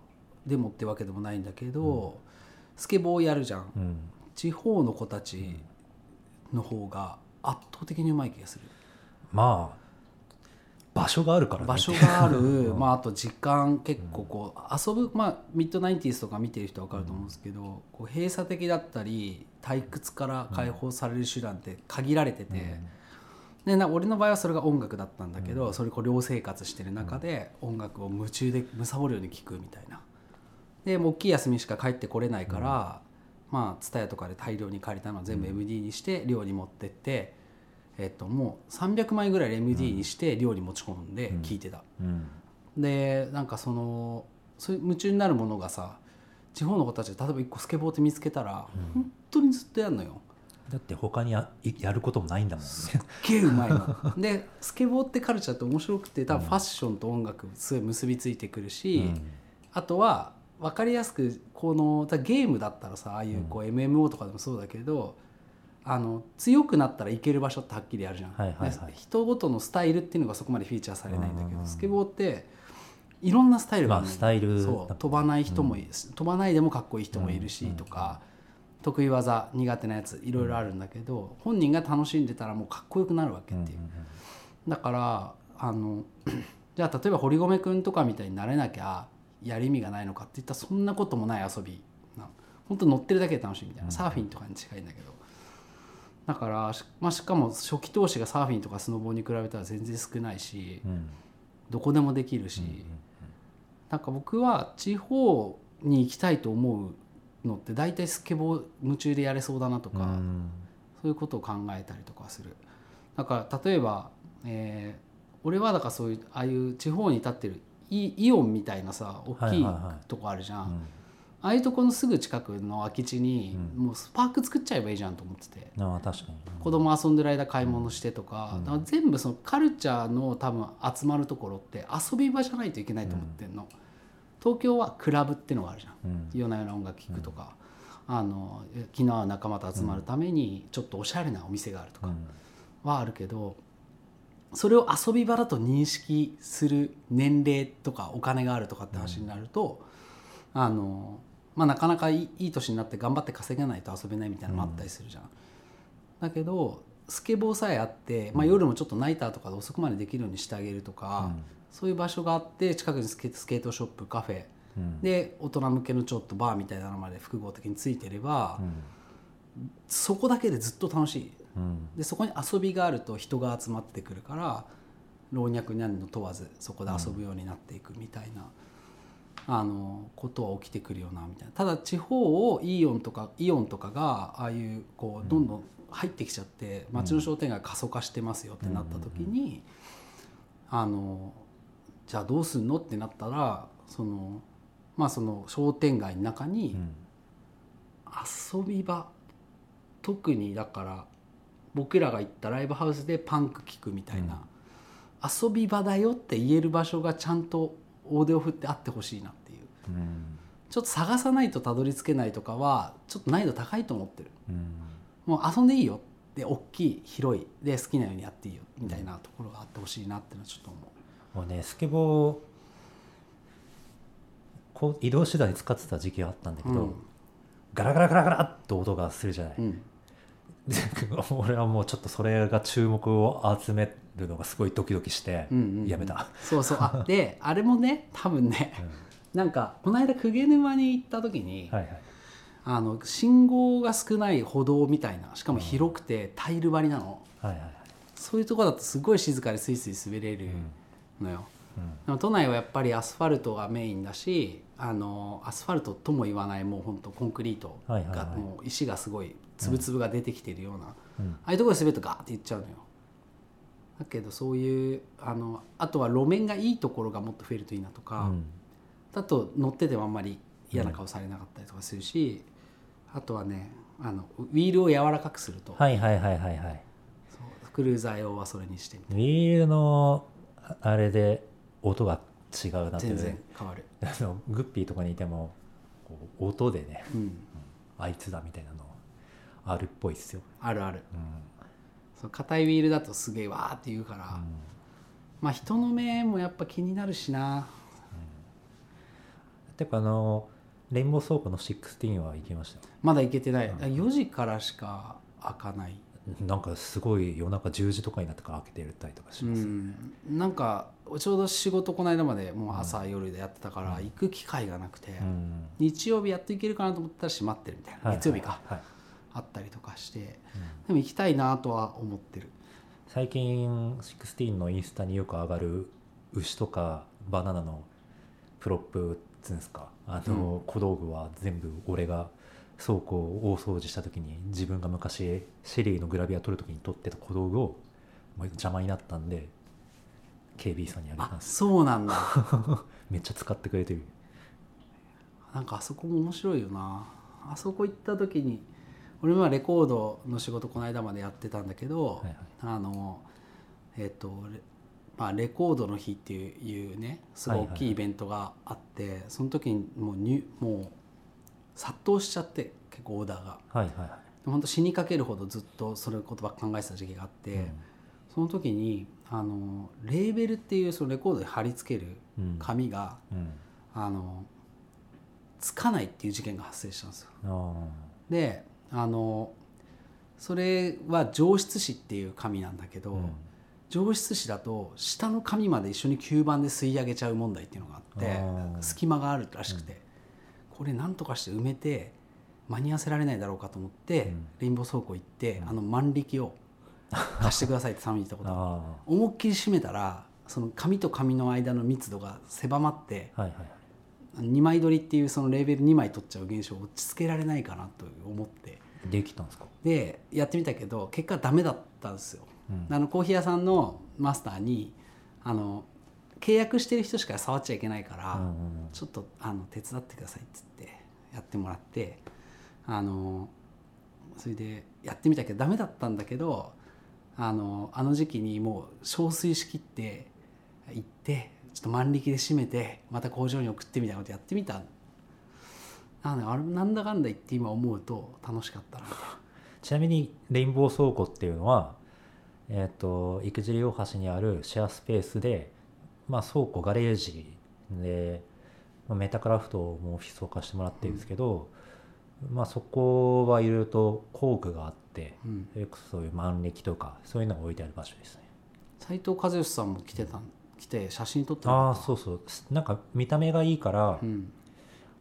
でもってわけでもないんだけど、スケボーやるじゃん。うん、地方の子たちの方が圧倒的にうまい気がする。まあ場所があるからね。場所がある、う <laughs> んまあ、あと時間結構こう遊ぶ、まあ、ミッドナインティースとか見てる人は分かると思うんですけど、こう閉鎖的だったり退屈から解放される手段って限られてて、でな俺の場合はそれが音楽だったんだけど、それこう寮生活してる中で音楽を夢中で貪るように聴くみたいな。でもう大きい休みしか帰ってこれないから、まあ TSUTAYA とかで大量に借りたのを全部 MD にして寮に持ってって、えっと、もう300枚ぐらい MD にして寮に持ち込んで聴いてた。うん。でなんかそのそういう夢中になるものがさ地方の子たちで例えば一個スケボーって見つけたら、本当にずっとやるのよ。だって他にやいやることもないんだもんね。すっげえうまいの。<laughs> でスケボーってカルチャーって面白くて多分ファッションと音楽すごい結びついてくるし、あとは分かりやすくこのだゲームだったらさああいうこう MMO とかでもそうだけど、あの強くなったらいける場所ってはっきりあるじゃん、はいはいはい。で人ごとのスタイルっていうのがそこまでフィーチャーされないんだけど、うん。うんうんスケボーっていろんなスタイルがあるのまあスタイルそう飛ばない人もいる、飛ばないでもかっこいい人もいるし、うんうん。とか得意技苦手なやついろいろあるんだけど、本人が楽しんでたらもうかっこよくなるわけっていう、だからあの <clears throat> じゃあ例えば堀米君とかみたいになれなきゃやる意味がないのかっていったらそんなこともない遊びな本当乗ってるだけで楽しいみたいな、サーフィンとかに近いんだけど。だからし,、まあ、しかも初期投資がサーフィンとかスノボーに比べたら全然少ないしうん。うんどこでもできるし、なんか僕は地方に行きたいと思うのって大体スケボー夢中でやれそうだなとか、うん。そういうことを考えたりとかする。だから例えば、えー俺はだからそういうああいう地方に立ってるイイオンみたいなさ大きいはいはいはい。とこあるじゃん、うん。ああいうとこのすぐ近くの空き地に、うん。もうスパーク作っちゃえばいいじゃんと思ってて。ああ確かに。子供遊んでる間買い物してとか,、うん。だから全部そのカルチャーの多分集まるところって遊び場じゃないといけないと思ってんの、東京はクラブっていうのがあるじゃん。うん。夜な夜な音楽聴くとか、あの昨日は仲間と集まるためにちょっとおしゃれなお店があるとか。うん。はあるけどそれを遊び場だと認識する年齢とかお金があるとかって話になると、あのまあ、なかなかいいいい年になって頑張って稼げないと遊べないみたいなのもあったりするじゃん。だけどスケボーさえあって、まあ、夜もちょっとナイターとかで遅くまでできるようにしてあげるとか、そういう場所があって近くにスケートショップカフェ。うん。で大人向けのちょっとバーみたいなのまで複合的についてれば、うん。そこだけでずっと楽しい。うん。でそこに遊びがあると人が集まってくるから老若男女問わずそこで遊ぶようになっていくみたいな、あのことは起きてくるよなみたいな。ただ地方をイオンとかイオンとかがああいうこうどんどん入ってきちゃって街の商店街が過疎化してますよってなった時に、あのじゃあどうすんの？ってなったらそのまあその商店街の中に、うん。遊び場。特にだから僕らが行ったライブハウスでパンク聴くみたいな、遊び場だよって言える場所がちゃんと大手を振ってあってほしいなっていう。うん。ちょっと探さないとたどり着けないとかはちょっと難易度高いと思ってる。うん。もう遊んでいいよで大きい広いで好きなようにやっていいよみたいなところがあってほしいなっていうのはちょっと思うもうねスケボーこう移動手段に使ってた時期があったんだけど、うん。ガラガラガラガラっと音がするじゃない、うん。で <laughs> 俺はもうちょっとそれが注目を集めるのがすごいドキドキしてうんうんうん。やめた、そうそう。あ <laughs> であれもね多分ねなんかこの間鵠沼に行った時に、はいはい。あの信号が少ない歩道みたいなしかも広くてタイル張りなの。はいはいはい。そういうとこだとすごい静かでスイスイ滑れるのよ、うん。都内はやっぱりアスファルトがメインだしあのアスファルトとも言わないもう本当コンクリートが、はいはいはい。もう石がすごい粒々が出てきてるような、うん。ああいうところで滑るとガーっていっちゃうのよ。だけどそういうあのあとは路面がいいところがもっと増えるといいなとか、うん。だと乗っててもあんまり嫌な顔されなかったりとかするし、あとはねあのウィールを柔らかくすると、はいはいはいはいはい。そうクルーザー用はそれにしてみウィールのああれで音が違うなって全然変わる、あのグッピーとかにいても音でねうん、あいつだみたいなのあるっぽいっすよ、あるある。うん。そう硬いウィールだとすげえわーって言うから、まあ人の目もやっぱ気になるしな。てかあのレインボーソープの16は行きましたよ。まだ行けてない。4時からしか開かないなんかすごい夜中10時とかになってから開けてたりとかします、うん、なんかちょうど仕事この間までもう朝、夜でやってたからうん。行く機会がなくて、うん。日曜日やっと行けるかなと思ったら閉まってるみたいな、はい月曜日か、はい。あったりとかしてうん。でも行きたいなとは思ってる。最近16のインスタによく上がる牛とかバナナのプロップっつうんですか？あの小道具は全部俺が倉庫を大掃除した時に自分が昔シェリーのグラビア撮る時に撮ってた小道具を邪魔になったんで KB さんにあげたんあですそうなんだ。<laughs> めっちゃ使ってくれてる。なんかあそこも面白いよな。あそこ行った時に俺はレコードの仕事この間までやってたんだけど、はいはい。あのえっ、とレまあ、レコードの日っていうねすごい大きいイベントがあって、その時にもうにもう殺到しちゃって結構オーダーが。はいはいはい。本当死にかけるほどずっとそれことばっか考えてた時期があって、その時にあのレーベルっていうそのレコードに貼り付けるうん。うん紙が、うん。あのつかないっていう事件が発生したんですよ。あであのそれは上質紙っていう紙なんだけど、上質紙だと下の紙まで一緒に吸盤で吸い上げちゃう問題っていうのがあって隙間があるらしくて、これ何とかして埋めて間に合わせられないだろうかと思って、うん。レインボー倉庫行って、うん。あの万力を貸してくださいって頼みに行ったこと。<laughs> あ思いっきり締めたらその紙と紙の間の密度が狭まってはいはい2枚取りっていうそのレーベル2枚取っちゃう現象を落ち着けられないかなと思って。できたんですか、でやってみたけど結果ダメだったんですよ。うん。あのコーヒー屋さんのマスターにあの契約してる人しか触っちゃいけないから、ちょっとあの手伝ってくださいっつってやってもらってあのそれでやってみたけどダメだったんだけどあのあの時期にもう憔悴しきって行ってちょっと万力で締めてまた工場に送ってみたいなことやってみた。なのであれなんだかんだ言って今思うと楽しかったな。ちなみにレインボー倉庫っていうのは、えー、と池尻大橋にあるシェアスペースで、まあ、倉庫ガレージで、まあ、メタクラフトもオフィスを貸してもらってるんですけど、まあ、そこはいろいろと工具があってうん。そういう万力とかそういうのが置いてある場所ですね。斉藤和義さんも来てた来て写真撮ってなああそうそう。なんか見た目がいいから、うん。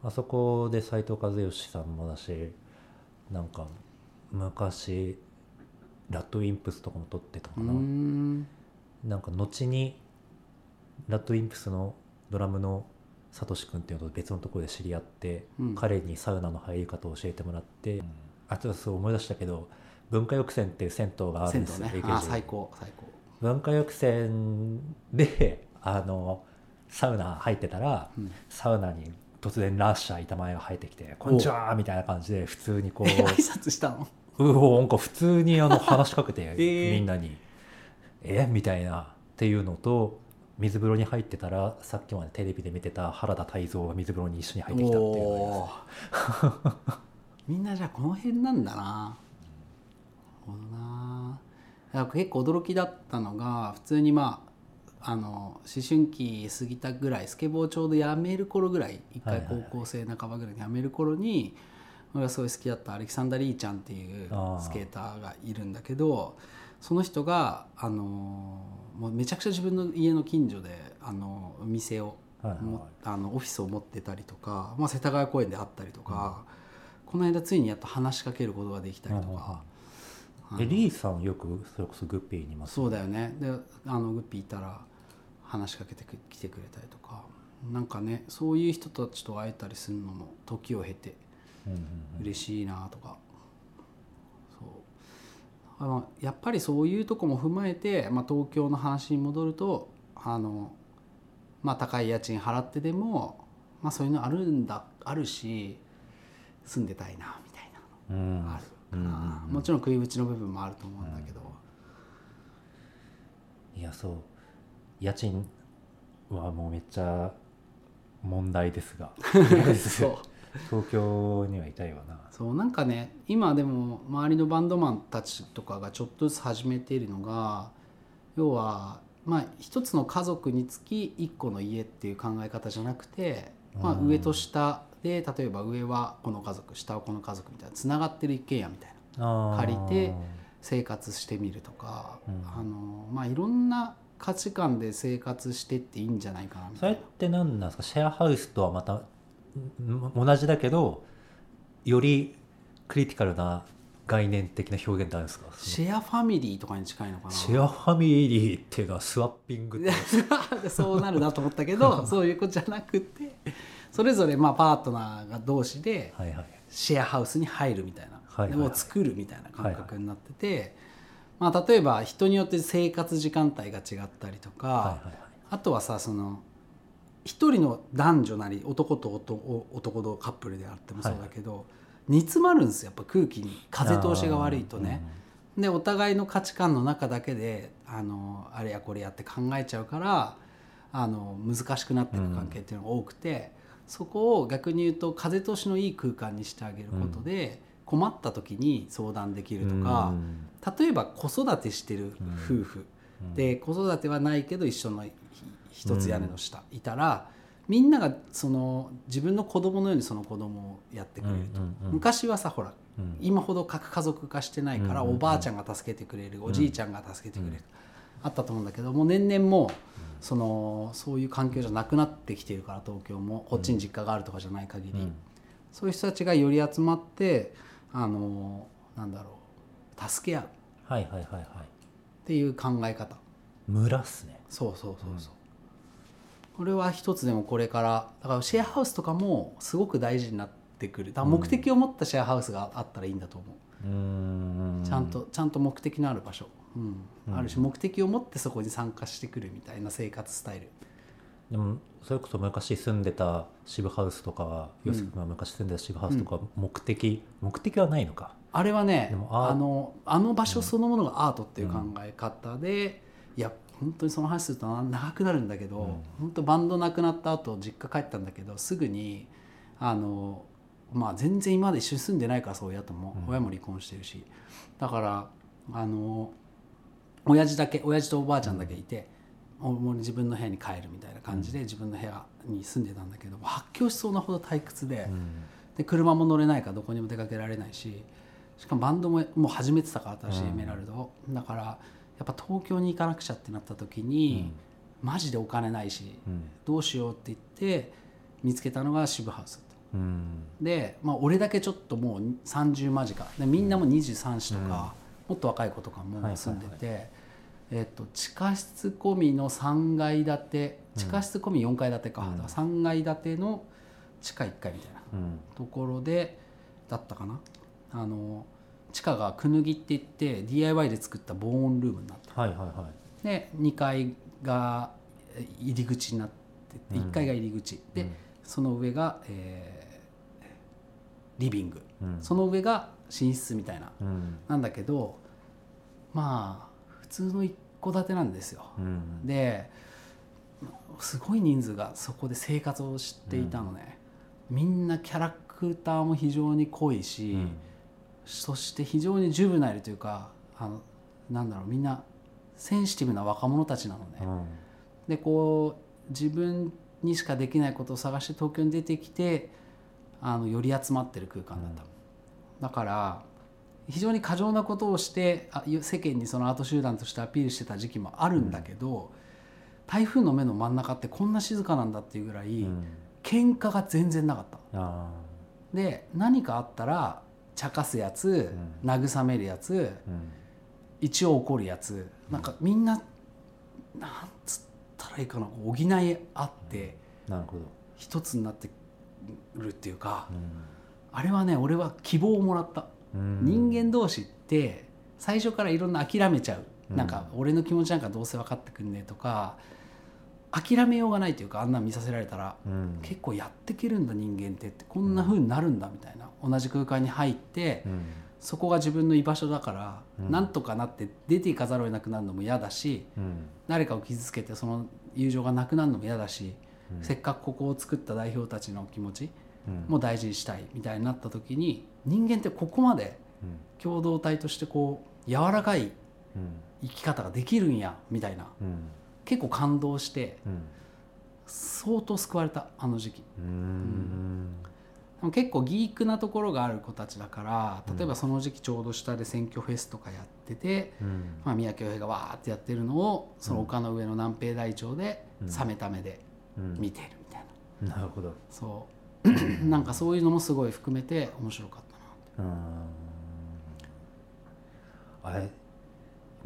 あそこで斉藤和義さんもだしなんか昔ラッドウィンプスとかも撮ってたかな、ん。なんか後にラッドウィンプスのドラムのサトシ君っていうのと別のところで知り合って、うん。彼にサウナの入り方を教えてもらって、あとそう思い出したけど文化浴泉っていう銭湯があるんですね。最高最高。文化浴泉であのサウナ入ってたら、うん。サウナに突然ラッシャー板前が入ってきて「こんにちは」みたいな感じで普通にこえ <laughs> 挨う拶したの？うおなんか普通にあの話しかけて、<laughs> ー。みんなに「え？みたいなっていうのと水風呂に入ってたらさっきまでテレビで見てた原田泰造が水風呂に一緒に入ってきたっていうのがあります。みんなじゃあこの辺なんだな。なるほどな。結構驚きだったのが普通にまああの思春期過ぎたぐらいスケボーちょうどやめる頃ぐらい一回高校生半ばぐらいにやめる頃に俺がすごい好きだったアレキサンダー・リーちゃんっていうスケーターがいるんだけどその人があのもうめちゃくちゃ自分の家の近所であのお店をはいはい。はいもあのオフィスを持ってたりとか、まあ、世田谷公園であったりとか、この間ついにやっと話しかけることができたりとか、あのえリーさんよくそれこそグッピーにいます？そうだよね。であのグッピーいたら話しかけてく来てくれたりとか。なんかねそういう人たちと会えたりするのも時を経てうんうんうん。嬉しいなとか、あのやっぱりそういうとこも踏まえて、まあ、東京の話に戻るとあの、まあ、高い家賃払ってでも、まあ、そういうのあるんだあるし住んでたいなみたいうん。なのあるかうんうんな、うん。もちろん食いぶちの部分もあると思うんだけど、いやそう。家賃はもうめっちゃ問題ですが。<laughs> そう東京にはいたいわな。そうなんかね今でも周りのバンドマンたちとかがちょっとずつ始めているのが要はまあ一つの家族につき一個の家っていう考え方じゃなくて、まあ、うん上と下で例えば上はこの家族下はこの家族みたいなつながってる一軒家みたいな。借りて生活してみるとか、うん。あのまあいろんな価値観で生活してっていいんじゃないかなみそれったいな。て何なんですか？シェアハウスとはまたん同じだけどよりクリティカルな概念的な表現ってあるんですか？シェアファミリーとかに近いのかな？シェアファミリーっていうのはスワッピング <laughs> そうなるなと思ったけど <laughs> そういうことじゃなくてそれぞれまあパートナーが同士ではいはい。シェアハウスに入るみたいな、はいはいはい。でも作るみたいな感覚になってて、まあ、例えば人によって生活時間帯が違ったりとか、はいはいはい。あとはさその一人の男女なり男と男男とカップルであってもそうだけど、煮詰まるんですよ。やっぱ空気に風通しが悪いとね。でお互いの価値観の中だけであのあれやこれやって考えちゃうからあの難しくなっていく関係っていうのが多くて、そこを逆に言うと風通しのいい空間にしてあげることで、困った時に相談できるとか、例えば子育てしてる夫婦、で子育てはないけど一緒のひ一つ屋根の下いたら、みんながその自分の子供のようにその子供をやってくれると、昔はさほらうん。今ほど核家族化してないから、おばあちゃんが助けてくれるおじいちゃんが助けてくれる、あったと思うんだけどもう年々もうそのそういう環境じゃなくなってきているから東京も。こっちに実家があるとかじゃない限り、うん。そういう人たちがより集まってあのなんだろう助け合う。っはいはいはいはい。ていう考え方。村っすね。そうそうそうそう、これは一つでもこれから。だからシェアハウスとかもすごく大事になってくる。だ目的を持ったシェアハウスがあったらいいんだと思う、うーん。ちゃんとちゃんと目的のある場所、うん。うん。ある種目的を持ってそこに参加してくるみたいな生活スタイル。でもそれこそ昔住んでた渋ハウスとかはうん洋介君が昔住んでた渋ハウスとか目的、目的はないのか。あれはねあのあの場所そのものがアートっていう考え方で、いや本当にその話するとな長くなるんだけど、うん。本当バンドなくなった後実家帰ったんだけどすぐにあのまあ全然今まで一緒に住んでないからそう親とも、うん。親も離婚してるし。だからあの親父だけ親父とおばあちゃんだけいて、う自分の部屋に帰るみたいな感じで自分の部屋に住んでたんだけど発狂しそうなほど退屈で。うん。で車も乗れないからどこにも出かけられないししかもバンドももう始めてたから私うんエメラルドを。だからやっぱ東京に行かなくちゃってなった時に、マジでお金ないしうん。どうしようって言って見つけたのが渋ハウスうん。で、まあ、俺だけちょっともう30間近。でみんなも23子とか、もっと若い子とかも住んでて、えっと地下室込みの3階建て地下室込み4階建てか,、うん。だから3階建ての地下1階みたいなうん。ところでだったかな。あの地下がくぬぎって言って DIY で作った防音ルームになってはいはいはい。で2階がえ入り口になっててうん。1階が入り口、でうん。その上が、えーリビング。うん。その上が寝室みたいな。うん。なんだけどまあ普通の一戸建てなんですよ。うん。ですごい人数がそこで生活をしていたのね、みんなキャラクターも非常に濃いし、うんそして非常にジュブナイルというかあのなんだろうみんなセンシティブな若者たちなのね、うん。でこう自分にしかできないことを探して東京に出てきてあのより集まってる空間だった、だから非常に過剰なことをしてあ世間にそのアート集団としてアピールしてた時期もあるんだけど、台風の目の真ん中ってこんな静かなんだっていうぐらい、うん。喧嘩が全然なかった。あ。で何かあったら茶化すやつ、慰めるやつ一応怒るやつなんかみんななんつったらいいかな補い合ってなるほど。一つになってるっていうかうあれはね俺は希望をもらった、ん。人間同士って最初からいろんな諦めちゃう、うんなん。か俺の気持ちなんかどうせ分かってくんねえとか諦めようがないというかあんなん見させられたらうん。結構やってけるんだ人間ってってこんな風になるんだみたいな同じ空間に入ってうん。そこが自分の居場所だから、うん。なんとかなって出ていかざるを得なくなるのも嫌だしうん。誰かを傷つけてその友情がなくなるのも嫌だし、うん。せっかくここを作った代表たちの気持ちうん。も大事にしたいみたいになった時に人間ってここまでうん。共同体としてこう柔らかいうん。生き方ができるんやみたいな。うん結構感動してうん。相当救われたあの時期。うん。も結構ギークなところがある子たちだから例えばその時期ちょうど下で選挙フェスとかやってて、うん。まあ、宮城洋平がわーってやってるのをその丘の上の南平台町でうん冷めた目でうん。見てるみたいな、なるほど。そう。<clears throat> なんかそういうのもすごい含めて面白かったなあれ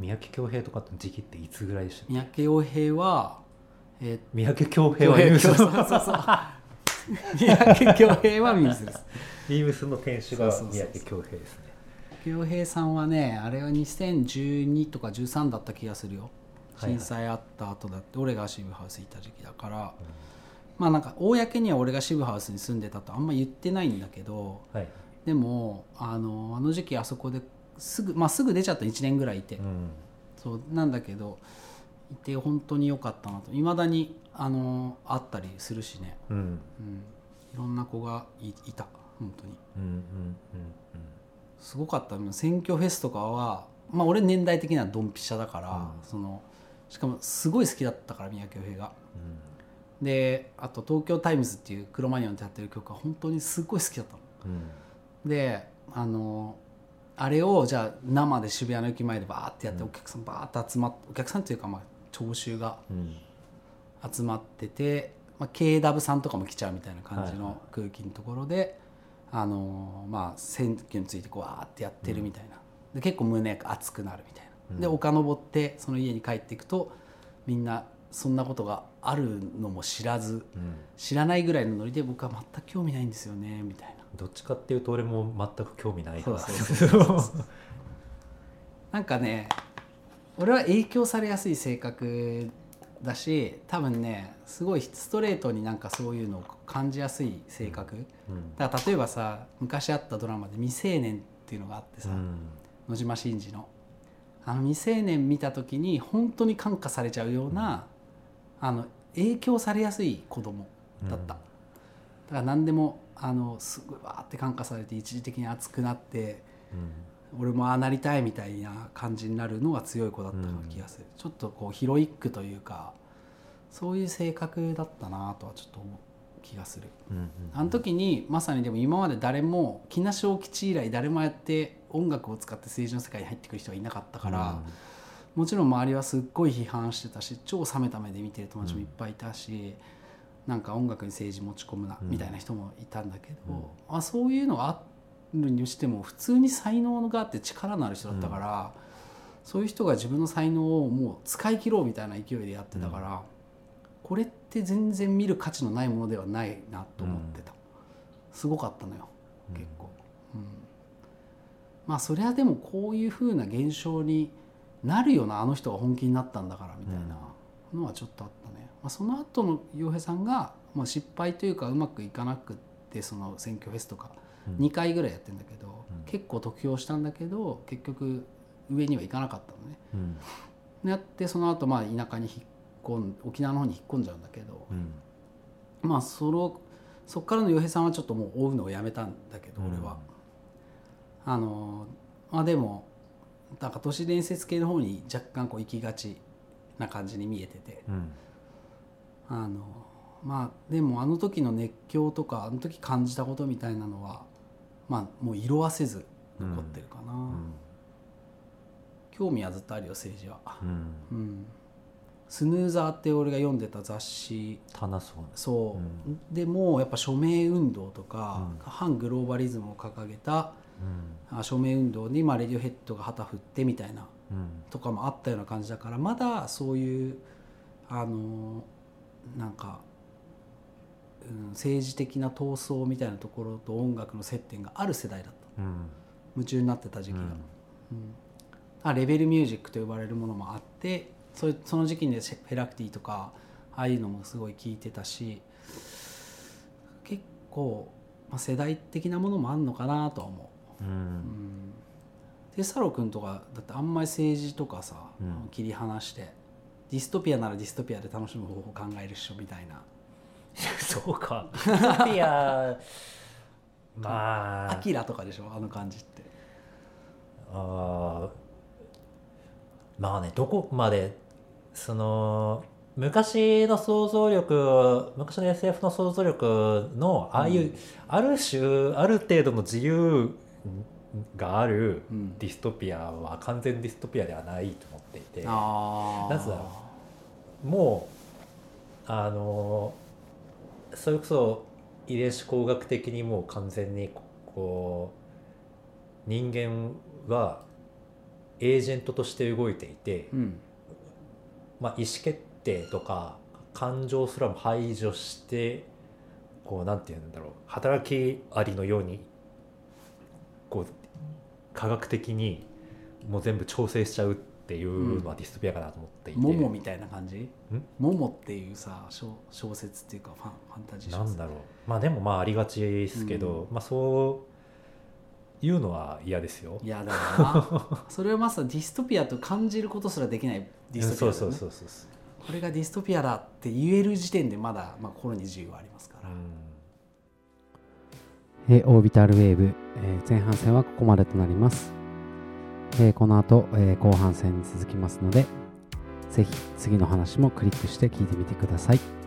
三宅恭平とかの時期っていつぐらいでした三宅洋平はえー三宅恭平はビームス三宅恭平はミースです。ビームスの店主が三宅恭平ですね。洋平さんはねあれは2012とか13だった気がするよ。震災あった後だって俺が渋ハウス行った時期だから、まあなんか公には俺が渋ハウスに住んでたとあんま言ってないんだけど。はい。でもあのあの時期あそこですぐ,、まあ、すぐ出ちゃった1年ぐらいいて、うん。そうなんだけどいて本当に良かったなと。いまだにあの会ったりするしね、うん。うん、いろんな子がいいた。本当に。うんうんうんすごかった。選挙フェスとかはまあ俺年代的にはドンピシャだから、うん。そのしかもすごい好きだったから三宅洋平が。うん。であと「東京タイムズ」っていうクロマニオンでやってる曲は本当にすっごい好きだったの。うん。であのあれをじゃあ生で渋谷の駅前でバーってやってうんお客さんバーって集まってお客さんっていうかまあ聴衆がうん。集まってて、まあ、KW さんとかも来ちゃうみたいな感じの空気のところで、あのまあ、選挙についてこうわーってやってるみたいな、で結構胸が熱くなるみたいな、でうん丘登ってその家に帰っていくとみんなそんなことがあるのも知らずうん。知らないぐらいのノリで僕は全く興味ないんですよねみたいな。どっちかっていうと俺も全く興味ないかなんかね俺は影響されやすい性格だし多分ねすごいストレートになんかそういうのを感じやすい性格、うん。だから例えばさ昔あったドラマで「未成年」っていうのがあってさ、うん。野島伸司の。あの未成年見た時に本当に感化されちゃうような、あの影響されやすい子供だった、だから何でもあのすごいわーって感化されて一時的に熱くなってうん。俺もああなりたいみたいな感じになるのが強い子だった気がする、ちょっとこうヒロイックというかそういう性格だったなとはちょっと思う気がする。うんうんあの時にまさにでも今まで誰も木梨小吉以来誰もやって音楽を使って政治の世界に入ってくる人はいなかったから、もちろん周りはすっごい批判してたし超冷めた目で見てる友達もいっぱいいたし、なんか音楽に政治持ち込むなうん。みたいな人もいたんだけど、うん。あそういうのがあるにしても普通に才能があって力のある人だったから、そういう人が自分の才能をもう使い切ろうみたいな勢いでやってたから、これって全然見る価値のないものではないなと思ってた、すごかったのようん。結構。うん。まあそりゃでもこういうふうな現象になるよなあの人が本気になったんだからみたいなのはちょっとあったね、まあ、その後の洋平さんが、まあ、失敗というかうまくいかなくってその選挙フェスとかうん。2回ぐらいやってんだけど、うん。結構得票したんだけど結局上にはいかなかったのね。うん。やってその後まあ田舎に引っ込ん沖縄の方に引っ込んじゃうんだけど、うん。まあそのそっからの洋平さんはちょっともう追うのをやめたんだけど俺は、あのまあでもなんか都市伝説系の方に若干こう行きがちな感じに見えてて。うんあのまあでもあの時の熱狂とかあの時感じたことみたいなのはまあもう色あせず残ってるかな、うん。興味はずっとあるよ政治は、うん。うん、スヌーザーって俺が読んでた雑誌。棚そうですそう、でもやっぱ署名運動とか、うん。反グローバリズムを掲げたうん。あ署名運動に、まあ、レディオヘッドが旗振ってみたいなうん。とかもあったような感じだからまだそういうあのなんか、うん、政治的な闘争みたいなところと音楽の接点がある世代だった。うん。夢中になってた時期が、うん。うん。あレベルミュージックと呼ばれるものもあってそれその時期にフェラクティとかああいうのもすごい聞いてたし結構、まあ、世代的なものもあんのかなとは思う。ううん。んテサロ君とかだってあんまり政治とかさ、うん。切り離してディストピアならディストピアで楽しむ方法を考えるっしょみたいな。<laughs> そうか。いやまあ。アキラとかでしょあの感じって。あー。まあねどこまでその昔の想像力昔の SF の想像力のああいう、うん。ある種ある程度の自由があるうん。ディストピアは完全ディストピアではないと思っていて。ああなんつうだろもうあのそれこそ遺伝子工学的にもう完全にこう人間はエージェントとして動いていて、うん。まあ、意思決定とか感情すらも排除してこうなんて言うんだろう働きありのようにこう科学的にもう全部調整しちゃうっていうのはディストピアかなと思っていて、モモみたいな感じ？モモっていうさ小小説っていうかファンファンタジー小説。なんだろう。まあでもまあありがちですけど、まあそういうのは嫌ですよ。い。や <laughs> だそれはまさにディストピアと感じることすらできないディストピアだよね。そうそうそうそう。これがディストピアだって言える時点でまだ、まあ、心に自由はありますから、うん。えーオービタルウェーブ、えー前半戦はここまでとなります、えこの後、え後半戦に続きますのでぜひ次の話もクリックして聞いてみてください。